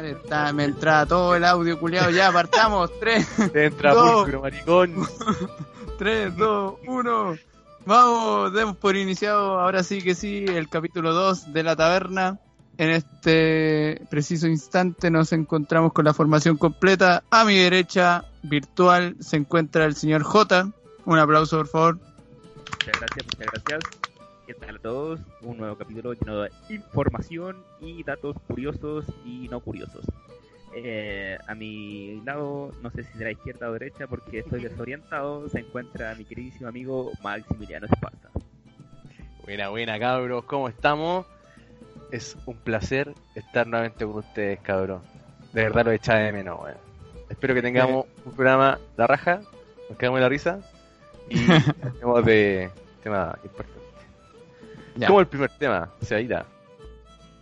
madre, está, me entra todo el audio culiado, ya partamos, 3, Entra No. pulcro, maricón. 3, 2, 1. Vamos, demos por iniciado, ahora sí que sí, el capítulo 2 de la taberna. En este preciso instante nos encontramos con la formación completa. A mi derecha, virtual, se encuentra el señor J. Un aplauso, por favor. Muchas gracias, muchas gracias. ¿Qué tal a todos? Un nuevo capítulo lleno de información y datos curiosos y no curiosos. Eh, a mi lado, no sé si será izquierda o derecha porque estoy desorientado, se encuentra mi queridísimo amigo Maximiliano Esparta. Buena, buena, cabros. ¿Cómo estamos? Es un placer estar nuevamente con ustedes, cabros. De verdad lo echaba de menos, weón. Espero que tengamos un programa de raja, nos quedamos de la risa y hablemos de tema importante. Ya. Como el primer tema, Sebaita.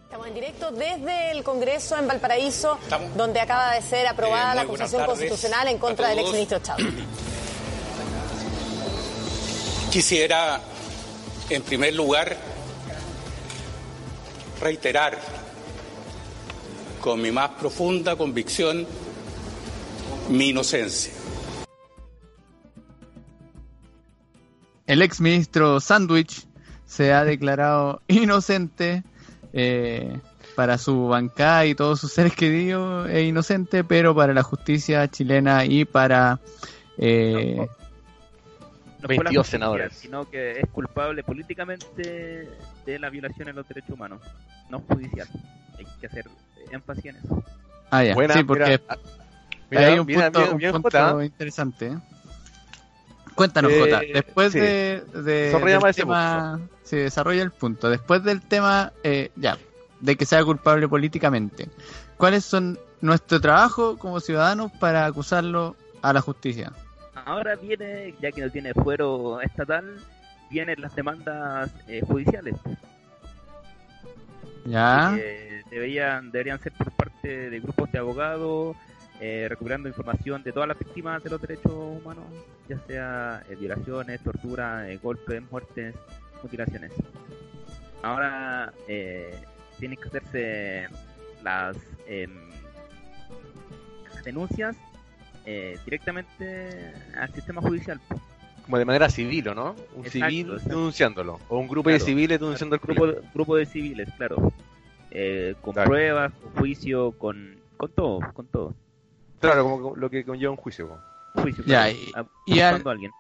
Estamos en directo desde el Congreso en Valparaíso, donde acaba de ser aprobada Eh, la acusación constitucional en contra del exministro Chávez. Quisiera, en primer lugar, reiterar con mi más profunda convicción mi inocencia. El ex ministro Sandwich se ha declarado inocente. eh, para su bancada y todos sus seres queridos es inocente, pero para la justicia chilena y para eh, No fue la 22 justicia, senadores. Sino que es culpable políticamente de la violación a los derechos humanos, no judicial. Hay que hacer énfasis en eso. ah, ya. Buena, sí, porque mira, hay un mira, punto, un interesante. ¿eh? Cuéntanos, Eh, Jota. Después sí. de, de- Desarrolla del más ese tema, sí, desarrolla el punto. Después del tema, eh, ya, de que sea culpable políticamente. ¿Cuáles son nuestro trabajo como ciudadanos para acusarlo a la justicia? Ahora viene, ya que no tiene fuero estatal, vienen las demandas eh, judiciales. ¿Ya? que deberían, deberían ser por parte de grupos de abogados, eh, recuperando información de todas las víctimas de los derechos humanos, ya sea eh, violaciones, tortura, eh, golpes, muertes, mutilaciones. Ahora eh, tienen que hacerse las em, denuncias eh, directamente al sistema judicial. Como de manera civil, ¿o no? Un Exacto, civil exacto. denunciándolo. O un grupo de civiles denunciando el grupo, crimen. grupo de civiles, claro. Eh, con Claro. pruebas, con juicio, con, con todo, con todo. Claro, como lo que conlleva un juicio. Juicio, Ya, claro, y- a- y al- a alguien.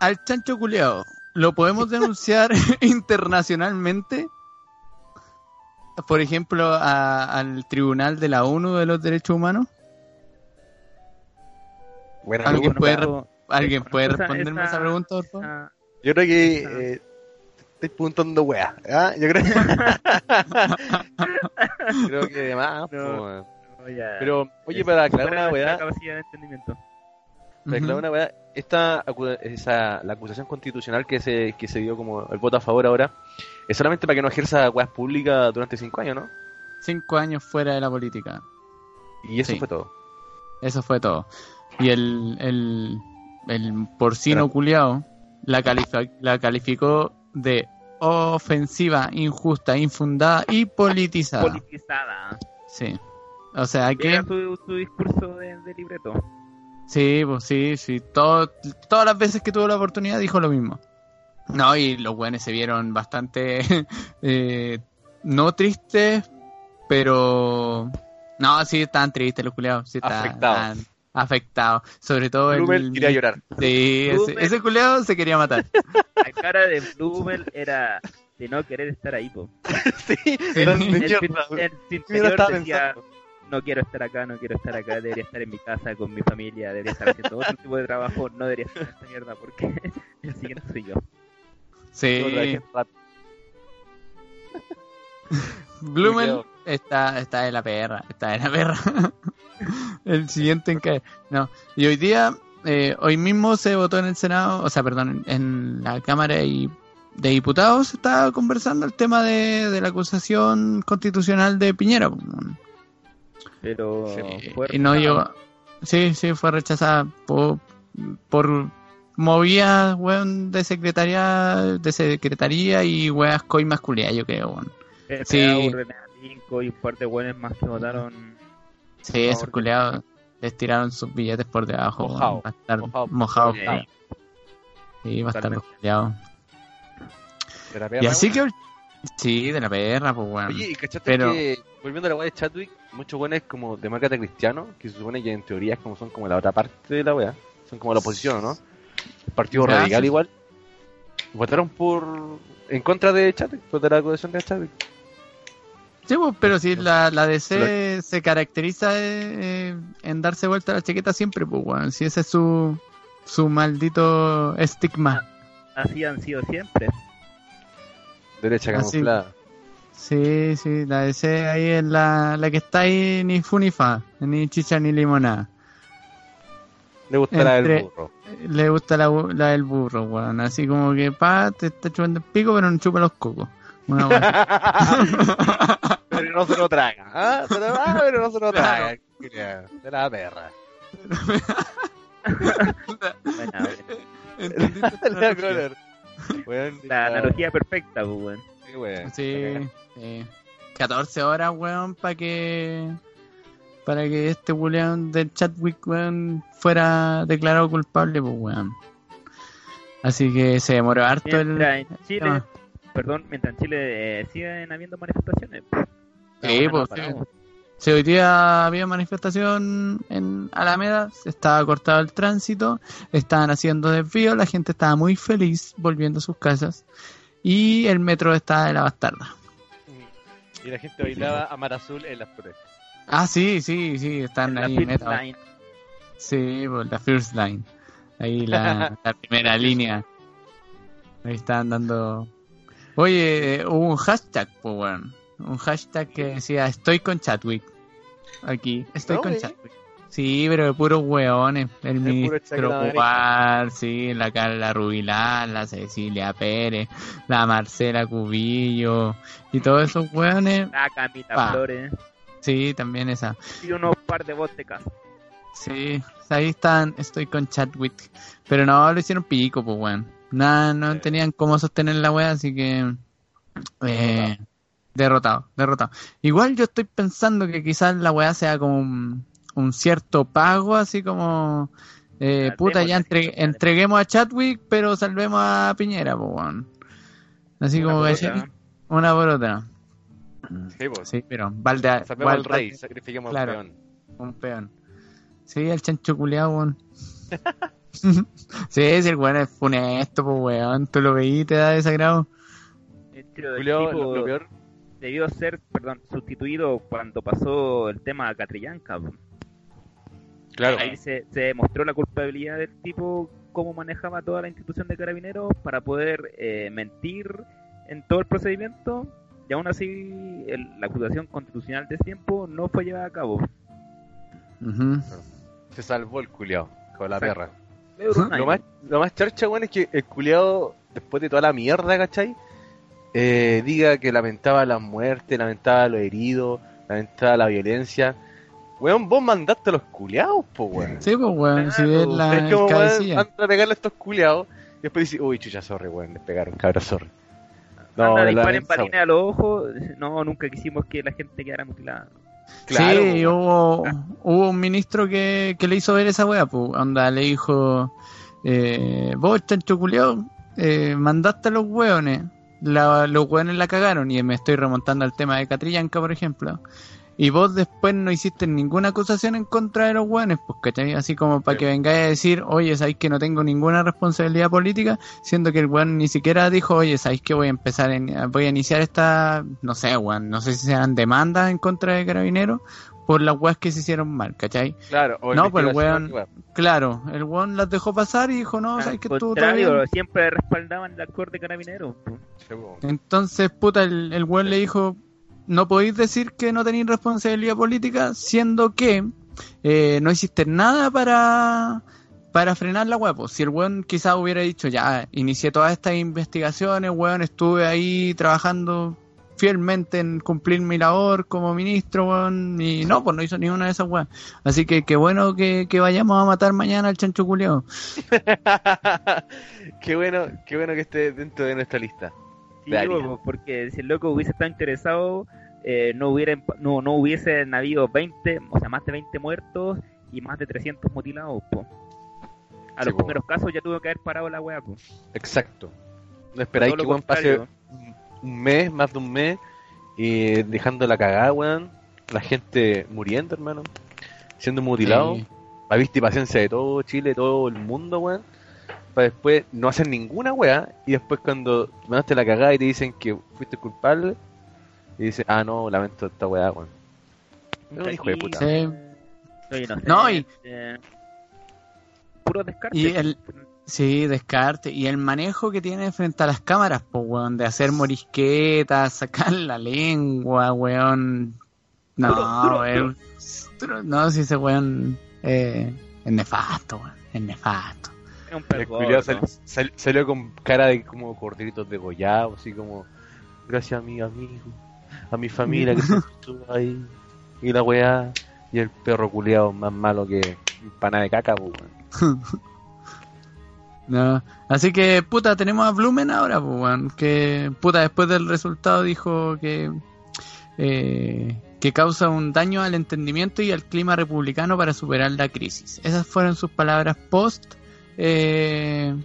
Al chancho culeado, ¿lo podemos denunciar internacionalmente? Por ejemplo, a- al Tribunal de la ONU de los Derechos Humanos. Buena ¿Alguien puede, pero- ¿alguien Bueno, puede esa- responderme esa- esa pregunta, por favor? esa- Yo creo que Ajá. eh, te estoy preguntando weá. ¿ah? Yo creo, creo que además. No. po, Pero, oye, para aclarar una weá, capacidad de entendimiento. para aclarar una weá, esta esa, la acusación constitucional que se, que se dio como el voto a favor ahora, es solamente para que no ejerza weas públicas durante cinco años, ¿no? Cinco años fuera de la política. Y eso Sí. fue todo. Eso fue todo. Y el, el, el porcino Pero- culiao la, la calificó de ofensiva, injusta, infundada y politizada. Politizada. sí. O sea que... Era su, su discurso de, de libreto. Sí, pues sí, sí. Todo, todas las veces que tuvo la oportunidad dijo lo mismo. No, y los buenos se vieron bastante, eh, no tristes, pero... No, sí, estaban tristes los culiados. Sí, estaban- Afectados. estaban afectados. Sobre todo Blumel el... quería llorar. Sí, ese, Blumel. ese culiao se quería matar. La cara de Blumel era de no querer estar ahí, po. sí, interior estaba decía. No quiero estar acá, no quiero estar acá, debería estar en mi casa con mi familia, debería estar haciendo otro tipo de trabajo, no debería estar en esta mierda porque el siguiente soy yo. Sí, Culiao. está, está de la perra, está de la perra. el siguiente en caer. No, y hoy día, eh, hoy mismo se votó en el Senado, o sea, perdón, en la Cámara y- de Diputados se estaba conversando el tema de, de la acusación constitucional de Piñera. Pero Sí, fue y no llegó. Sí, sí, fue rechazada por, por movidas, weón, de secretaría, de secretaría y weas coimas culiadas, yo creo, weón. Sí. Y un par de buenos más que votaron Sí, esos culeados les tiraron sus billetes por debajo. Mojado, Va a estar mojado, mojado. mojado. Sí, va a estar culeado. Y así que. Sí, de la perra, pues bueno. Oye, ¿y cachaste Pero- que, volviendo a la weá de Chadwick, muchos buenos como de marca cristiano, que se supone que en teoría es como son como la otra parte de la weá, son como la oposición, ¿no? El partido Ya, radical sí. igual, votaron por en contra de Chadwick, por de la acusación de Chadwick. Sí, pues, pero si la, la DC se caracteriza eh, en darse vuelta la chaqueta siempre, pues bueno. Si ese es su, su maldito estigma. Así han sido siempre. Derecha Así. camuflada. Sí, sí, la DC ahí es la, la que está ahí ni fu ni fa, ni chicha ni limonada. Le gusta la del burro. Le gusta la, la del burro, weón. Así como que pa, te está chupando el pico, pero no chupa los cocos. Pero no se lo traga. ¿ah? Pero, ah, pero no se lo traga. De la perra. Buena, buena. ¿Entendiste la analogía? color. Weón, La analogía perfecta, pues, weón. Sí, weón. Sí, sí. 14 horas, weón, para que para que este weón del Chadwick, weón, fuera declarado culpable, pues, weón. Así que se demoró harto el... Mientras en Chile, Ah. perdón, mientras en Chile eh, siguen habiendo manifestaciones. Sí, pues, paramos. Si hoy día había manifestación en Alameda, se estaba cortado el tránsito, estaban haciendo desvío, la gente estaba muy feliz volviendo a sus casas y el metro estaba de la bastarda. Y la gente bailaba a mar azul en las protestas. Ah, sí, sí, sí, están La ahí. First meta- Line. Sí, pues la first line. Ahí la, la primera línea. Ahí estaban dando. Oye, hubo un hashtag, pues weón. Un hashtag que decía estoy con Chadwick. Aquí, estoy ¿No, con eh? Chadwick. Sí, pero de puros weones. El puro ministro Guar, sí, la Carla Rubilar, la Cecilia Pérez, la Marcela Cubillo y todos esos weones. La Camita Pa. Flores. Sí, también esa. Y unos par de casa. Sí, ahí están, estoy con Chadwick. Pero no, lo hicieron pico, pues, weón. Nada, no Sí. tenían cómo sostener la wea, así que... Eh, derrotado, derrotado. Igual yo estoy pensando que quizás la weá sea como un, un cierto pago, así como... Eh, puta, ya entre- entreguemos a Chadwick, pero salvemos a Piñera, pues, weón. Así Una como que... otra. Una por otra. Sí, pues. Sí, pero Valde... Salvemos al rey, sacrifiquemos Claro. al peón. un peón. Sí, el chancho culiao, weón. sí, si el weón es funesto, pues weón. Tú lo veí y te da desagrado. Julio, tipo lo peor, debió ser, perdón, sustituido cuando pasó el tema Catrillanca. po. claro. Ahí se, se demostró la culpabilidad del tipo, cómo manejaba toda la institución de carabineros para poder eh, mentir en todo el procedimiento. Y aún así, el- la acusación constitucional de ese tiempo no fue llevada a cabo. Se salvó el culiao, con la Exacto. perra. Lo más, lo más charcha, weón, es que el culiao, después de toda la mierda, ¿cachai? Eh, diga que lamentaba las muertes, lamentaba los heridos, lamentaba la violencia. Weón, vos mandaste a los culiados, po, weón. Sí, pues weón, si Claro, es la es como, weón, anda pegarle a estos culiados. Y después dice, uy, chucha, sorry, weón, les pegaron, cabrón, sorry. No, la disparen balines a los ojos. No, nunca quisimos que la gente quedara mutilada. Claro, sí, po, hubo, hubo un ministro que, que le hizo ver esa wea, pues, onda, le dijo, eh, vos, chancho culiao, eh, mandaste a los weones, la- los weones la cagaron, y me estoy remontando al tema de Catrillanca, por ejemplo, y vos después no hiciste ninguna acusación en contra de los weones, pues, ¿cachai? Así como para Sí. que vengáis a decir, oye, sabéis que no tengo ninguna responsabilidad política, siendo que el weón ni siquiera dijo, oye, sabéis que voy a empezar, en, voy a iniciar esta, no sé, weón, no sé si serán demandas en contra de carabineros por las weas que se hicieron mal, ¿cachai? Claro, o No, pues el weón- Claro, el weón las dejó pasar y dijo, no, Al sabéis que estuvo todo contrario, bien. siempre respaldaban el actor de carabineros. po. Sí, weón. Entonces, puta, el, el weón le dijo, no podéis decir que no tenéis responsabilidad política, siendo que eh, no hiciste nada para, para frenar la pues. Si el weón quizás hubiera dicho, ya, inicié todas estas investigaciones, weón, estuve ahí trabajando fielmente en cumplir mi labor como ministro, weón, y no, pues no hizo ninguna de esas weas. Así que qué bueno que, que vayamos a matar mañana al chancho culiao. qué bueno, qué bueno que esté dentro de nuestra lista. Sí, porque si el loco hubiese estado interesado, eh, no, hubiera, no, no hubiesen habido 20, o sea, más de 20 muertos y más de 300 mutilados, po. A Sí, los po. primeros casos ya tuvo que haber parado la weá, po. Exacto. No esperáis que weón pase contrario. Un- mes, más de un mes, y dejando la cagada, weón. La gente muriendo, hermano. Siendo mutilado. Sí. La vista y paciencia de todo Chile, todo el mundo, weón. Para después no hacer ninguna weá. Y después cuando mandaste la cagada y te dicen que fuiste culpable. Y dices, ah, no, lamento esta weá, weón. Un hijo de puta. Sí. Soy inocente. No, y- Puro descarte. Y el- Sí, descarte. Y el manejo que tiene frente a las cámaras, pues, weón, de hacer morisquetas, sacar la lengua, weón. No, Duro, duro, weón. Duro. No, si ese weón eh, es nefasto, weón. Es nefasto. Es un El perro. culiao sal- sal- salió con cara de como corderitos degollados, así como, gracias a mi amigo, a mi familia que se estuvo ahí, y la weá, y el perro culiado más malo que pana de caca, pues, weón. No. Así que, puta, tenemos a Blumen ahora, pues. Que, puta, después del resultado dijo que. eh, que causa un daño al entendimiento y al clima republicano para superar la crisis. Esas fueron sus palabras post eh,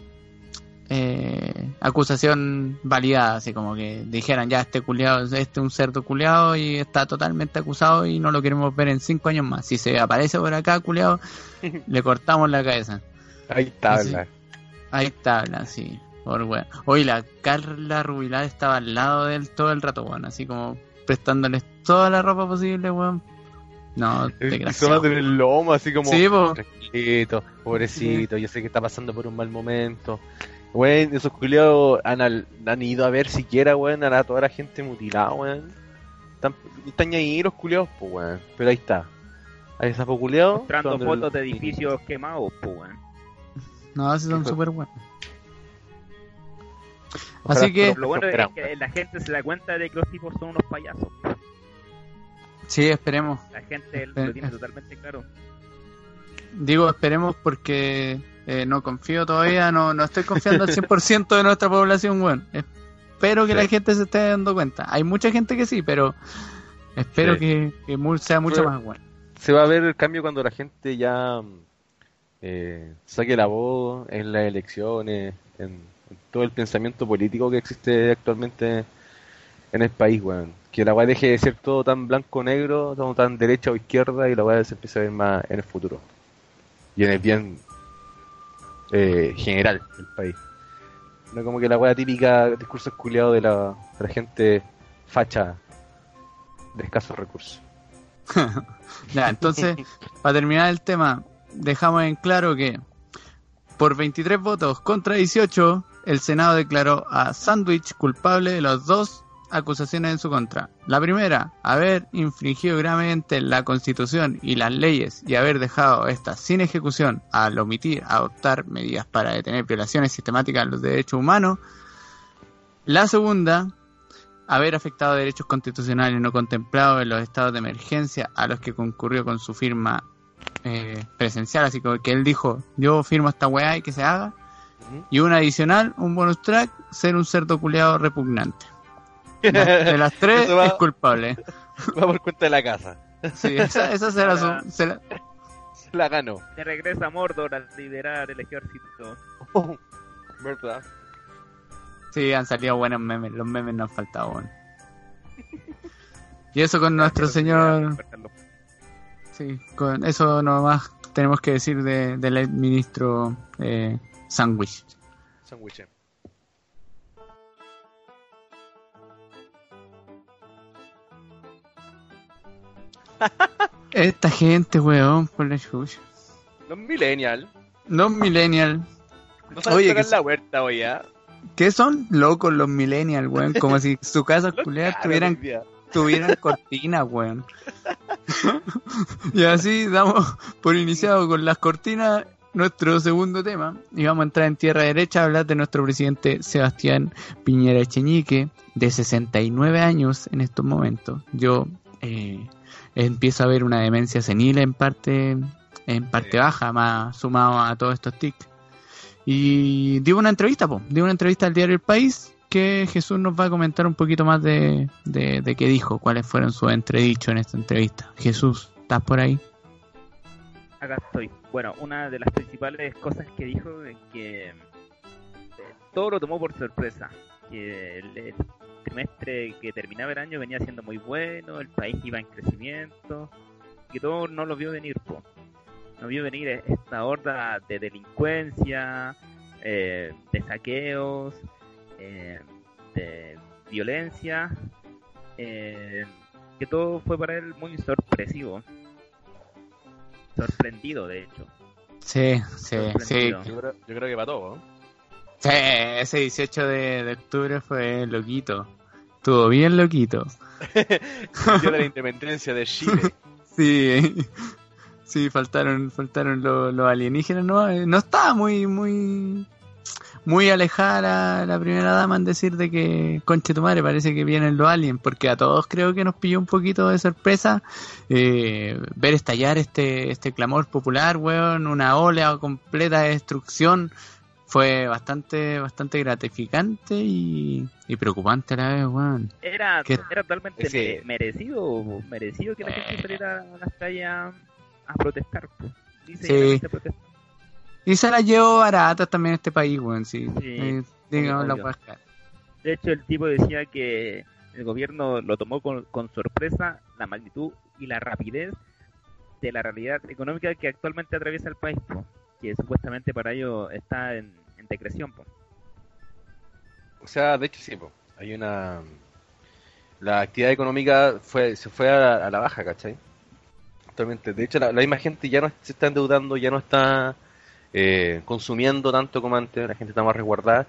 eh, acusación validada, así como que dijeran ya este culiado, este es un cerdo culiado y está totalmente acusado y no lo queremos ver en cinco años más. Si se aparece por acá, culiado, le cortamos la cabeza. Ahí está, Sí. Está, habla, sí. Por weón. Oye, la Carla Rubilar estaba al lado de él todo el rato, weón. Así como prestándoles toda la ropa posible, weón. No, desgraciado. en el lomo, así como, Sí, po. tranquilito, pobrecito, yo sé que está pasando por un mal momento. Weón, esos culiados han, al- han ido a ver siquiera, weón, a toda la gente mutilada, weón. Están, están ahí los culiados, pues, weón. Pero ahí está. Ahí está, pues, culiado. Mostrando el- fotos de edificios quemados, po, weón. No, sí son súper buenos. Ojalá Así que- Lo bueno es que la gente se da cuenta de que los tipos son unos payasos. Sí, esperemos. La gente lo tiene totalmente claro. Digo esperemos porque eh, no confío todavía, no, no estoy confiando al 100% de nuestra población, weón. Espero que Sí. la gente se esté dando cuenta. Hay mucha gente que sí, pero espero Sí. que, que sea mucho Pero- más bueno. Se va a ver el cambio cuando la gente ya mm, eh, saque la voz en las elecciones, en, todo el pensamiento político que existe actualmente en el país, weón. Que la weá deje de ser todo tan blanco-negro, todo tan derecha o izquierda, y la weá se empiece a ver más en el futuro. Y en el bien eh, general del país. No como que la weá típica discurso esculeado de la, de la gente facha de escasos recursos. Ya, entonces, para terminar el tema, dejamos en claro que por 23 votos contra 18, el Senado declaró a Sandwich culpable de las dos acusaciones en su contra. La primera, haber infringido gravemente la Constitución y las leyes y haber dejado estas sin ejecución al omitir adoptar medidas para detener violaciones sistemáticas de los derechos humanos. La segunda, haber afectado derechos constitucionales no contemplados en los estados de emergencia a los que concurrió con su firma eh, presencial, así como que él dijo, yo firmo esta weá y que se haga. Y una adicional, un bonus track, ser un cerdo culeado repugnante. De las tres va- es culpable. Va por cuenta de la casa. Sí, esa, esa será su... será- Se la ganó. Se regresa a Mordor a liderar el ejército. ¿Verdad? sí, han salido buenos memes, los memes no han faltado. bueno. Y eso con nuestro señor... Sí, con eso nomás tenemos que decir de- del ministro eh, Sandwich. Sandwich. Esta gente, weón, por la chucha. Los millennials. Los millennials. No saben Oye, tocar que la huerta hoy, ¿ah? ¿Qué son locos los millennials, weón? Como si su casa caros tuvieran, tuvieran cortinas, weón. y así damos por iniciado con las cortinas nuestro segundo tema. Y vamos a entrar en tierra derecha a hablar de nuestro presidente Sebastián Piñera Echeñique, de 69 años en estos momentos. Yo eh, empiezo a ver una demencia senil en parte, en parte baja, más sumado a todos estos tics. Y dio una entrevista, po, dio una entrevista al diario El País, que Jesús nos va a comentar un poquito más de, de, qué dijo, cuáles fueron sus entredichos en esta entrevista. Jesús, ¿estás por ahí? Acá estoy. Bueno, una de las principales cosas que dijo es que eh, todo lo tomó por sorpresa. Que el, el trimestre que terminaba el año venía siendo muy bueno, el país iba en crecimiento, que todo no lo vio venir, po. No vio venir e- esta horda de delincuencia, eh, de saqueos, eh, de violencia, eh, que todo fue para él muy sorpresivo. Sorprendido, de hecho. Sí, sí, sí. Yo creo, yo creo que para todo, ¿no? Sí, ese 18 de, de octubre fue loquito. Estuvo bien loquito. De la independencia de Chile. Sí, sí, faltaron, faltaron los, los alienígenas, ¿no? Eh, No estaba muy, muy, muy alejada la, la primera dama en decir de que, conche tu madre, parece que vienen los aliens, porque a todos creo que nos pilló un poquito de sorpresa eh, ver estallar este, este clamor popular, weón, una ola completa de destrucción. Fue bastante, bastante gratificante y, y preocupante a la vez, weón. Era, era totalmente merecido, merecido que la gente saliera a las calles a, protestar. Dice Sí. que la gente protesta. Y se la llevó baratas también este país, weón, sí. Sí, Eh, digamos la. De hecho, el tipo decía que el gobierno lo tomó con, con sorpresa la magnitud y la rapidez de la realidad económica que actualmente atraviesa el país, po, que supuestamente para ello está en, en decreción. po. O sea, de hecho sí, po. hay una... La actividad económica fue, se fue a la, a la baja, ¿cachai? Actualmente. De hecho, la, la misma gente ya no se está endeudando, ya no está eh, consumiendo tanto como antes, la gente está más resguardada.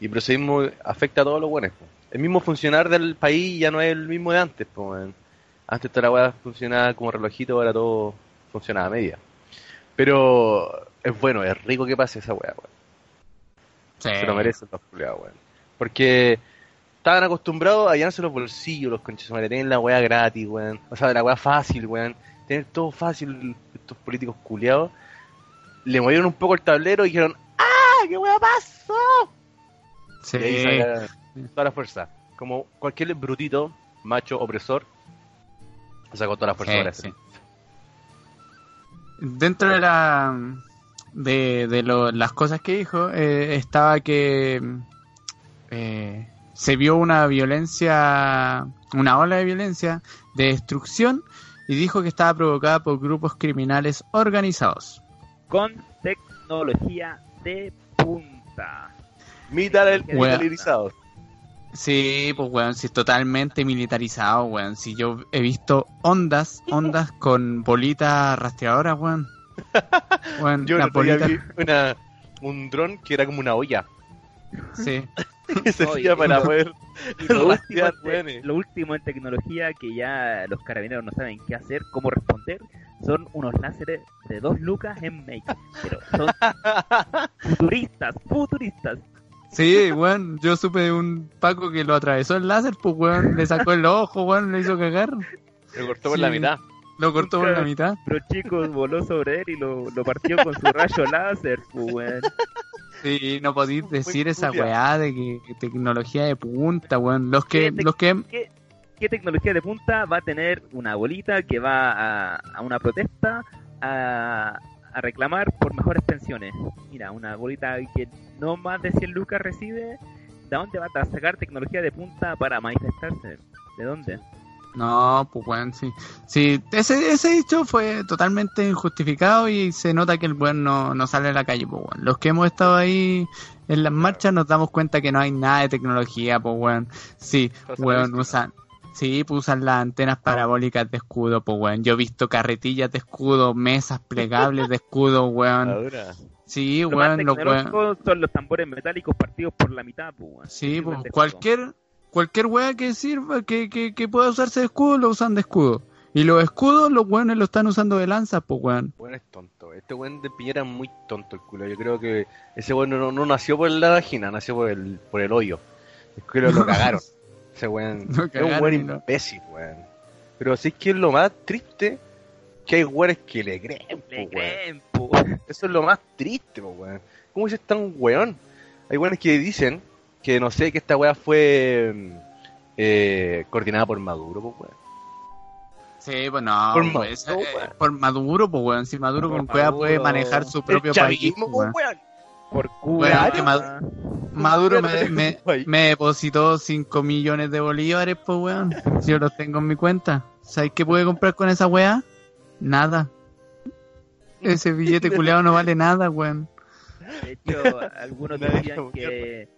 Y por eso mismo afecta a todos los buenos. po. El mismo funcionar del país ya no es el mismo de antes. Po. Antes toda la weá funcionaba como relojito, ahora todo funcionaba a media. Pero es bueno, es rico que pase esa weá. Sí. Se lo merecen los culiados, weón. Porque estaban acostumbrados a llenarse los bolsillos, los conches madre, tener la weá gratis, weón. O sea, la weá fácil, weón. Tener todo fácil, estos políticos culiados. Le movieron un poco el tablero y dijeron, ¡ah! ¿Qué weá pasó? Sí. Y ahí toda la fuerza. Como cualquier brutito, macho, opresor, sacó toda la fuerza Sí. Dentro de la de, de lo- las cosas que dijo eh, estaba que eh, se vio una violencia, una ola de violencia, de destrucción y dijo que estaba provocada por grupos criminales organizados. Con tecnología de punta. Militar- militarizados. Sí, pues weón, sí, totalmente militarizado, weón. Si yo he visto ondas, ondas con bolitas rastreadoras, weón. Weón, Yo bolitas, vi una, un dron que era como una olla. sí. que servía Oye, para poder Y lo, último, te- lo último en tecnología que ya los carabineros no saben qué hacer, cómo responder, son unos láseres de dos lucas en make. Pero son futuristas, futuristas. Sí, weón, yo supe de un Paco que lo atravesó el láser, pues weón, le sacó el ojo, weón, le hizo cagar, Lo cortó por la mitad. lo cortó por la mitad. Pero chicos, voló sobre él y lo, lo partió con su rayo láser, pues, weón. Sí, no podéis decir esa weá de que, tecnología de punta, weón. Los que, ¿Qué tec- los que, ¿Qué, qué tecnología de punta va a tener una bolita que va a, a una protesta a, a reclamar por mejores pensiones? Mira, una bolita que no más de 100 lucas recibe, ¿de dónde va a sacar tecnología de punta para manifestarse? ¿De dónde? No, pues weón, sí. Sí, ese, ese dicho fue totalmente injustificado y se nota que el weón no, no sale a la calle, pues weón. Los que hemos estado ahí en las marchas nos damos cuenta que no hay nada de tecnología, pues weón. Sí, Cosa weón, usan, sí, pues usan las antenas parabólicas de escudo, pues weón. Yo he visto carretillas de escudo, mesas plegables de escudo, weón. Sí, Lo más weón, los weón. tecnológico son los tambores metálicos partidos por la mitad, pues, weón. Sí, pues escudo. cualquier, cualquier wea que sirva, que, que, que pueda usarse de escudo, lo usan de escudo. Y los escudos, los weones lo están usando de lanza, pues weón. Bueno, es tonto. Este weón de Piñera es muy tonto el culo. Yo creo que ese weón no, no nació por la vagina, nació por el, por el hoyo. El culo lo cagaron. Ese weón es un weón imbécil, weón. Pero sí que es lo más triste que hay weones que le creen, po, Le weón. creen, po. Eso es lo más triste, po, weón. ¿Cómo es tan weón? Hay weones que dicen que no sé, que esta weá fue mm, eh, coordinada por Maduro, pues weón. Sí, pues no, Por pues, Maduro, eh, weón. por Maduro, pues weón, si Maduro Por con cueva puede Maduro. manejar su El propio país, chavismo, pues, pues, weón. Por Cuba. Bueno, que ah, Maduro me, depositó 5 millones de bolívares, pues weón. Si yo los tengo en mi cuenta. ¿Sabes qué puede comprar con esa weá? Nada. Ese billete culeado no vale nada, weón. De hecho, algunos decían que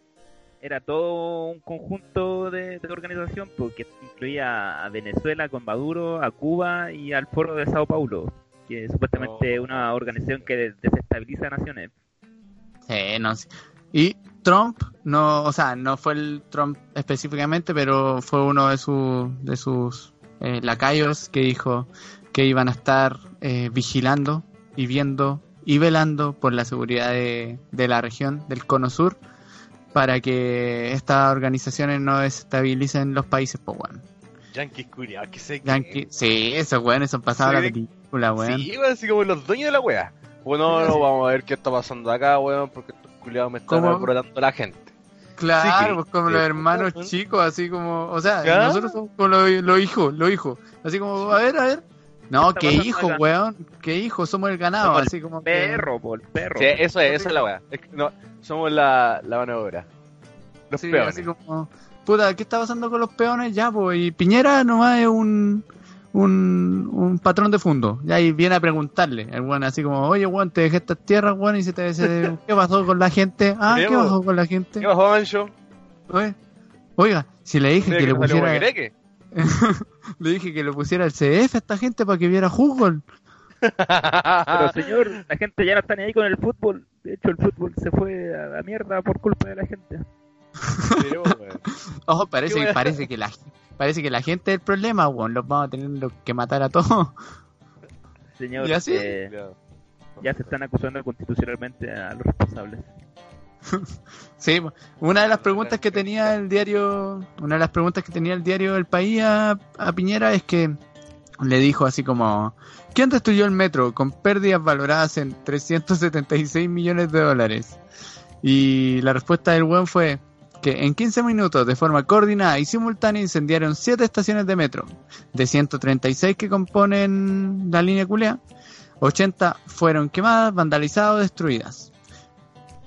era todo un conjunto de, de organización porque incluía a Venezuela con Maduro, a Cuba y al Foro de Sao Paulo, que es supuestamente es Oh. una organización que desestabiliza naciones. Sí, no sé. Y Trump, no, o sea, no fue el Trump específicamente, pero fue uno de, sus de sus eh, lacayos que dijo que iban a estar eh, vigilando y viendo y velando por la seguridad de, de la región del Cono Sur para que estas organizaciones no desestabilicen los países, pues bueno. Yankees curiados, que se Yankee, sí, esos weones son pasados a la película, weón. Sí, así como los dueños de la wea. Bueno, no, vamos a ver qué está pasando acá, weón, porque estos culiados me están alborotando la gente. Claro, Sí, pues como sí, los hermanos chicos, así como, o sea, ¿Ya? nosotros somos como los, los hijos, los hijos, así como, a ver, a ver. No, ¿Qué hijo, weón, qué hijo, somos el ganado, Somos el así como que- Perro, por perro. Sí, eso es, esa es la wea. Es que no, somos la, la mano de obra. Los Sí, peones. así como, puta, ¿qué está pasando con los peones? Ya, pues, y Piñera nomás es un, un, un patrón de fondo, y viene a preguntarle, el weón así como, oye, weón, te dejé estas tierras, weón, y se te, se- ¿qué pasó con la gente? Ah, ¿qué pasó con la gente? ¿Qué pasó, Mancho? Oye, Oiga, si le dije que le pusiera... Le dije que le pusiera el CF a esta gente para que viera fútbol. Pero señor, la gente ya no está ni ahí con el fútbol. De hecho, el fútbol se fue a la mierda por culpa de la gente. Weón. Ojo, parece, parece que la parece que la gente es el problema, weón. Los vamos a tener que matar a todos. Señor, ¿Y así? eh, ya se están acusando constitucionalmente a los responsables. Sí, una de las preguntas que tenía el diario, una de las preguntas que tenía el diario El País a, a Piñera es que le dijo así como, ¿quién destruyó el metro con pérdidas valoradas en 376 millones de dólares? Y la respuesta del weón fue que en 15 minutos de forma coordinada y simultánea incendiaron 7 estaciones de metro, de 136 que componen la línea culea, 80 fueron quemadas, vandalizadas o destruidas.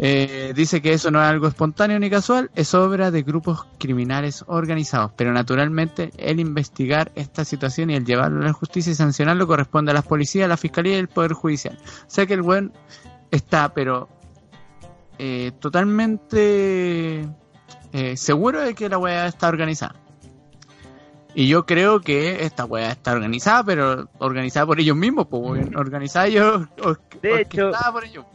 Eh, dice que eso no es algo espontáneo ni casual, es obra de grupos criminales organizados, pero naturalmente el investigar esta situación y el llevarlo a la justicia y sancionarlo corresponde a las policías, a la fiscalía y el poder judicial. O sea que el buen está, pero eh, totalmente eh, seguro de que la weá está organizada. Y yo creo que esta weá está organizada, pero organizada por ellos mismos, pues, organizada ellos, or- De hecho- por ellos.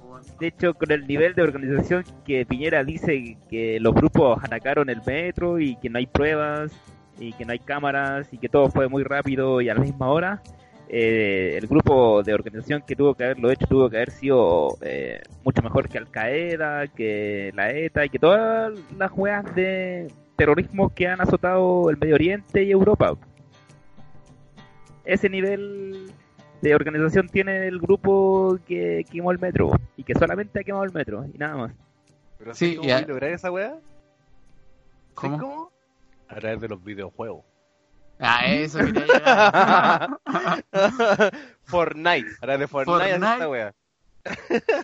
De hecho, con el nivel de organización que Piñera dice que los grupos atacaron el metro y que no hay pruebas y que no hay cámaras y que todo fue muy rápido y a la misma hora, eh, el grupo de organización que tuvo que haberlo hecho tuvo que haber sido eh, mucho mejor que Al Qaeda, que la ETA y que todas las juegas de terrorismo que han azotado el Medio Oriente y Europa. Ese nivel de organización tiene el grupo que quemó el metro y que solamente ha quemado el metro y nada más. Pero Sí, sí, ¿cómo lograr esa weá? ¿Cómo? ¿Sabes cómo? A través de los videojuegos. Ah, eso quería llegar. Fortnite. A través de Fortnite, Fortnite. esta weá.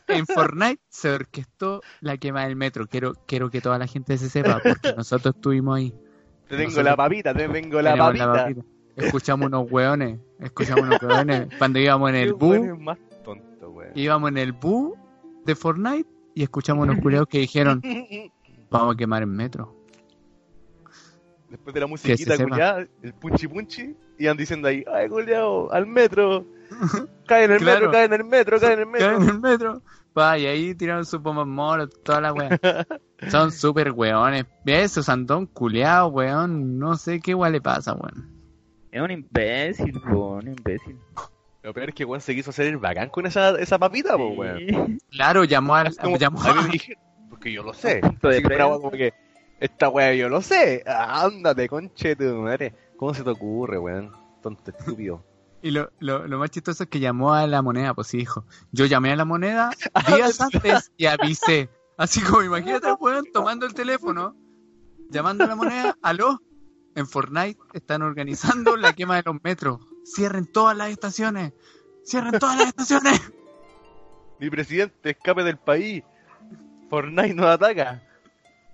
en Fortnite se orquestó la quema del metro. Quiero, quiero que toda la gente se sepa, porque nosotros estuvimos ahí. Te tengo Nosotros la papita, te tengo la papita. papita. Escuchamos unos hueones, escuchamos unos hueones cuando íbamos en el es más tonto, weón. íbamos en el bus de Fortnite y escuchamos unos culeos que dijeron, vamos a quemar el metro. Después de la musiquita culiada, el punchi punchi, iban diciendo ahí, ay culiao, al metro. Cae en el Claro. metro, cae en el metro, cae en el metro. en el metro. Pa, y ahí tiraron su pomos moros, toda la wea. Son súper weones. Esos andón culeados, weón. No sé qué weón le pasa, weón. Es un imbécil, po, un imbécil. Lo peor es que weón se quiso hacer el bacán con esa, esa papita, po, weón. Claro, llamó a, Es como, llamó a porque yo lo sé. Así weá como que, esta weá yo lo sé. Ándate, conche tu madre. ¿Cómo se te ocurre, weón? Tonto estúpido. Y lo, lo, lo más chistoso es que llamó a la moneda, pues sí, dijo. Yo llamé a la moneda días antes y avisé. Así como, imagínate, weón, tomando el teléfono, llamando a la moneda, aló, en Fortnite están organizando la quema de los metros. Cierren todas las estaciones. Cierren todas las estaciones. Mi presidente escape del país. Fortnite nos ataca.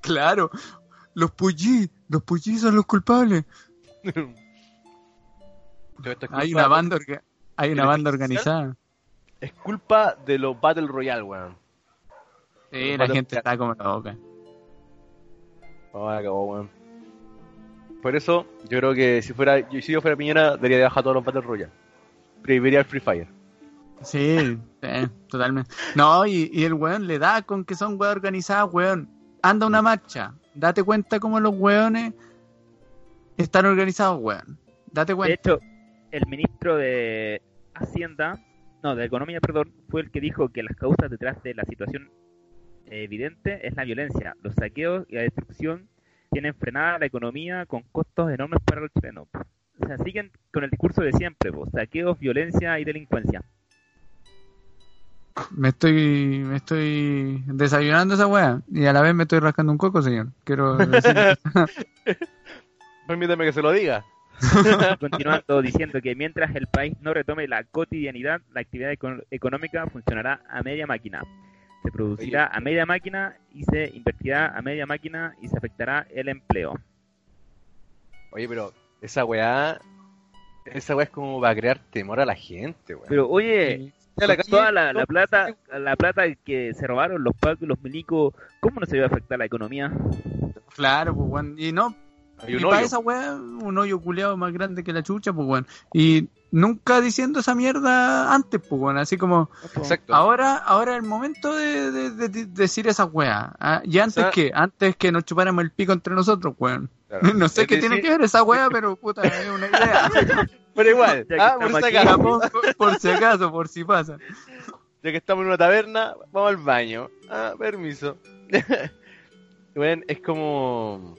Claro, los Puyí, los Puyí son los culpables. Hay una banda, orga- hay una ¿El banda organizada. Es culpa de los Battle Royale, weón. Sí, Los la gente Royale. está como loca. Oh, acabó, weón. Por eso, yo creo que si fuera, yo- si yo fuera Piñera, daría de baja todos los Battle Royale. Prohibiría el Free Fire. Sí, totalmente. No, y, y el weón le da con que son weón organizadas, weón. Anda una marcha. Date cuenta cómo los weones están organizados, weón. Date De cuenta. hecho, el ministro de Hacienda, no, de Economía, perdón, fue el que dijo que las causas detrás de la situación evidente es la violencia, los saqueos y la destrucción tienen frenada la economía con costos enormes para los chilenos. O sea, siguen con el discurso de siempre, po, saqueos, violencia y delincuencia. Me estoy, me estoy desayunando esa weá y a la vez me estoy rascando un coco, señor. Quiero decir, Permíteme que se lo diga. Continuando diciendo que mientras el país no retome la cotidianidad, la actividad eco- económica funcionará a media máquina. Se producirá a media máquina y se invertirá a media máquina y se afectará el empleo. Oye, pero esa weá. Esa weá es como para crear temor a la gente, weón. Pero oye, la con calle, toda la, plata, la plata que se robaron los pacos y los milicos, ¿cómo no se va a afectar la economía? claro, pues weón. Y no, Hay y para esa weá, un hoyo culeado más grande que la chucha, pues weón. Y nunca diciendo esa mierda antes, pues weón. Así como, Exacto. Ahora, ahora es el momento de, de- de- de decir esa weá. ¿ah? ¿Y antes O sea- qué? Antes que nos chupáramos el pico entre nosotros, weón. Claro. No sé Es qué decir, tiene que ver esa weá, pero puta, es una idea. Pero igual, ah, por si acaso, por, por si acaso, por si pasa. ya que estamos en una taberna, vamos al baño. Ah, permiso. Bueno, es como.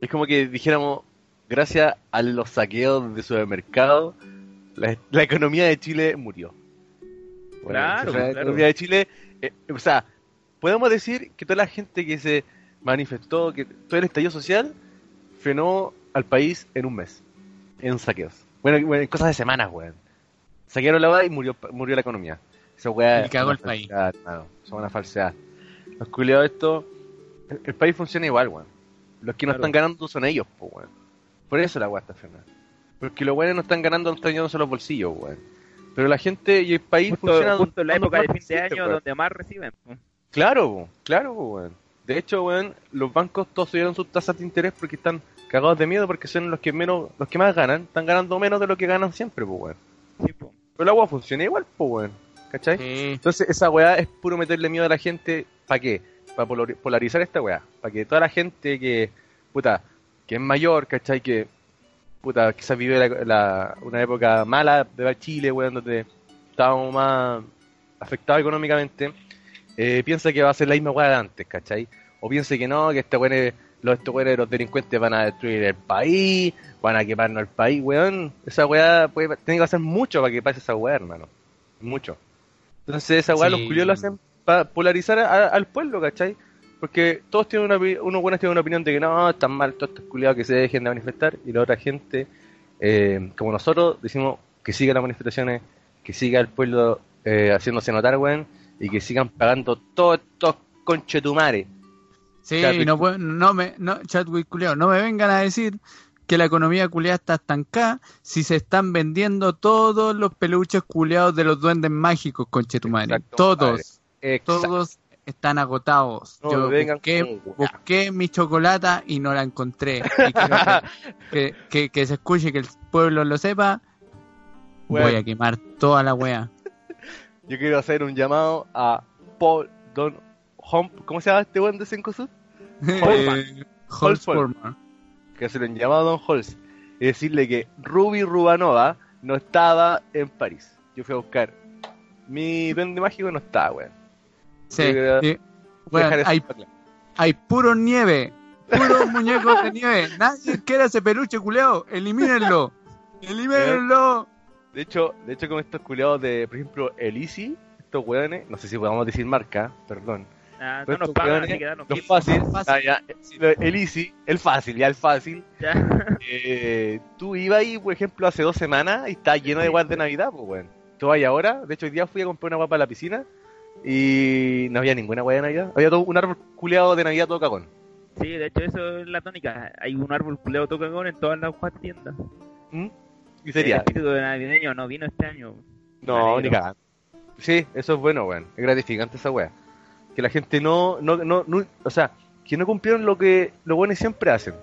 Es como que dijéramos, gracias a los saqueos de supermercados, la, la economía de Chile murió. Bueno, Claro, la claro. economía de Chile. eh, o sea, podemos decir que toda la gente que se manifestó, que todo el estallido social, frenó al país en un mes. En saqueos. Bueno, bueno, en cosas de semanas, weón. Saquearon la weá y murió, murió la economía. Esa weá Y cagó es el una país. falsedad, hermano. Son una falsedad. Los culiados esto, el, el país funciona igual, weón. Los que no Claro. están ganando son ellos, pues, weón. Por eso la weá está frenada. Porque los weones no están ganando, no están llenándose los bolsillos, weón. Pero la gente y el país Justo, funciona justo en la época de fin de año weón. donde más reciben. po. Claro, po, claro, po, weón. De hecho, weón, los bancos todos subieron sus tasas de interés porque están cagados de miedo porque son los que menos, los que más ganan, están ganando menos de lo que ganan siempre, pues, weón. Sí. Pero el agua funciona igual, pues, weón. ¿Cachai? Sí. Entonces, esa weá es puro meterle miedo a la gente. ¿Para qué? Para polarizar esta weá. Para que toda la gente que, puta, que es mayor, ¿cachai? Que, puta, quizás vive la, la- una época mala de Chile, weón, donde estábamos más afectados económicamente, eh, piensa que va a ser la misma weá de antes, ¿cachai? O piensa que no, que este weón es- los estos weones, los delincuentes van a destruir el país, van a quemarnos el país, weón. Esa weá puede, tiene que hacer mucho para que pase esa weá, hermano. Mucho. Entonces esa weá Sí. los culios lo hacen para polarizar a- al pueblo, ¿cachai? Porque todos tienen una unos buenos tienen una opinión de que no, están mal todos estos culiados que se dejen de manifestar y la otra gente, eh, como nosotros, decimos que sigan las manifestaciones, que siga el pueblo eh, haciéndose notar, weón, y que sigan pagando todos estos conchetumares. Sí, Chadwick. no, no me, no, Chadwick culiao, no me vengan a decir que la economía culiada está estancada si se están vendiendo todos los peluches culiados de los duendes mágicos, conchetumare. Todos, todos están agotados. No Yo vengan busqué, con busqué mi chocolata y no la encontré. Y que, que, se escuche, que el pueblo lo sepa. Voy a quemar toda la wea. Yo quiero hacer un llamado a Paul Don ¿cómo se llama este weón de Cencosud? Eh, Holzformer. que se lo han llamado Don Holz y decirle que Ruby Rubanova no estaba en París. Yo fui a buscar mi duende mágico no estaba, weón. Sí, eso hay claro. hay puro nieve, puros muñecos de nieve. Nadie quiere ese peluche culeo. Elimínenlo. Elimínenlo. De hecho, de hecho con estos culiados de, por ejemplo, el Easy, estos weones, no sé si podamos decir marca, perdón. Ah, Pero no nos pagan, así que danos Los fácil, Fácil. ah, ya, el easy, el fácil, ya el fácil. Ya. Eh, tú ibas ahí, por ejemplo, hace dos semanas y está lleno de guas de Navidad, pues, weón. Tú vas ahora, de hecho, hoy día fui a comprar una guapa a la piscina y no había ninguna guay de Navidad. Había todo un árbol culeado de Navidad todo cagón. Sí, de hecho eso es la tónica. Hay un árbol culeo tocagón en todas las tiendas. ¿Mm? Y El sería, espíritu de navideño no vino este año. no, ni cagando. Sí, eso es bueno, weón. Es gratificante esa wea. Que la gente no, no, no, no- o sea, que no cumplieron lo que los buenos siempre hacen.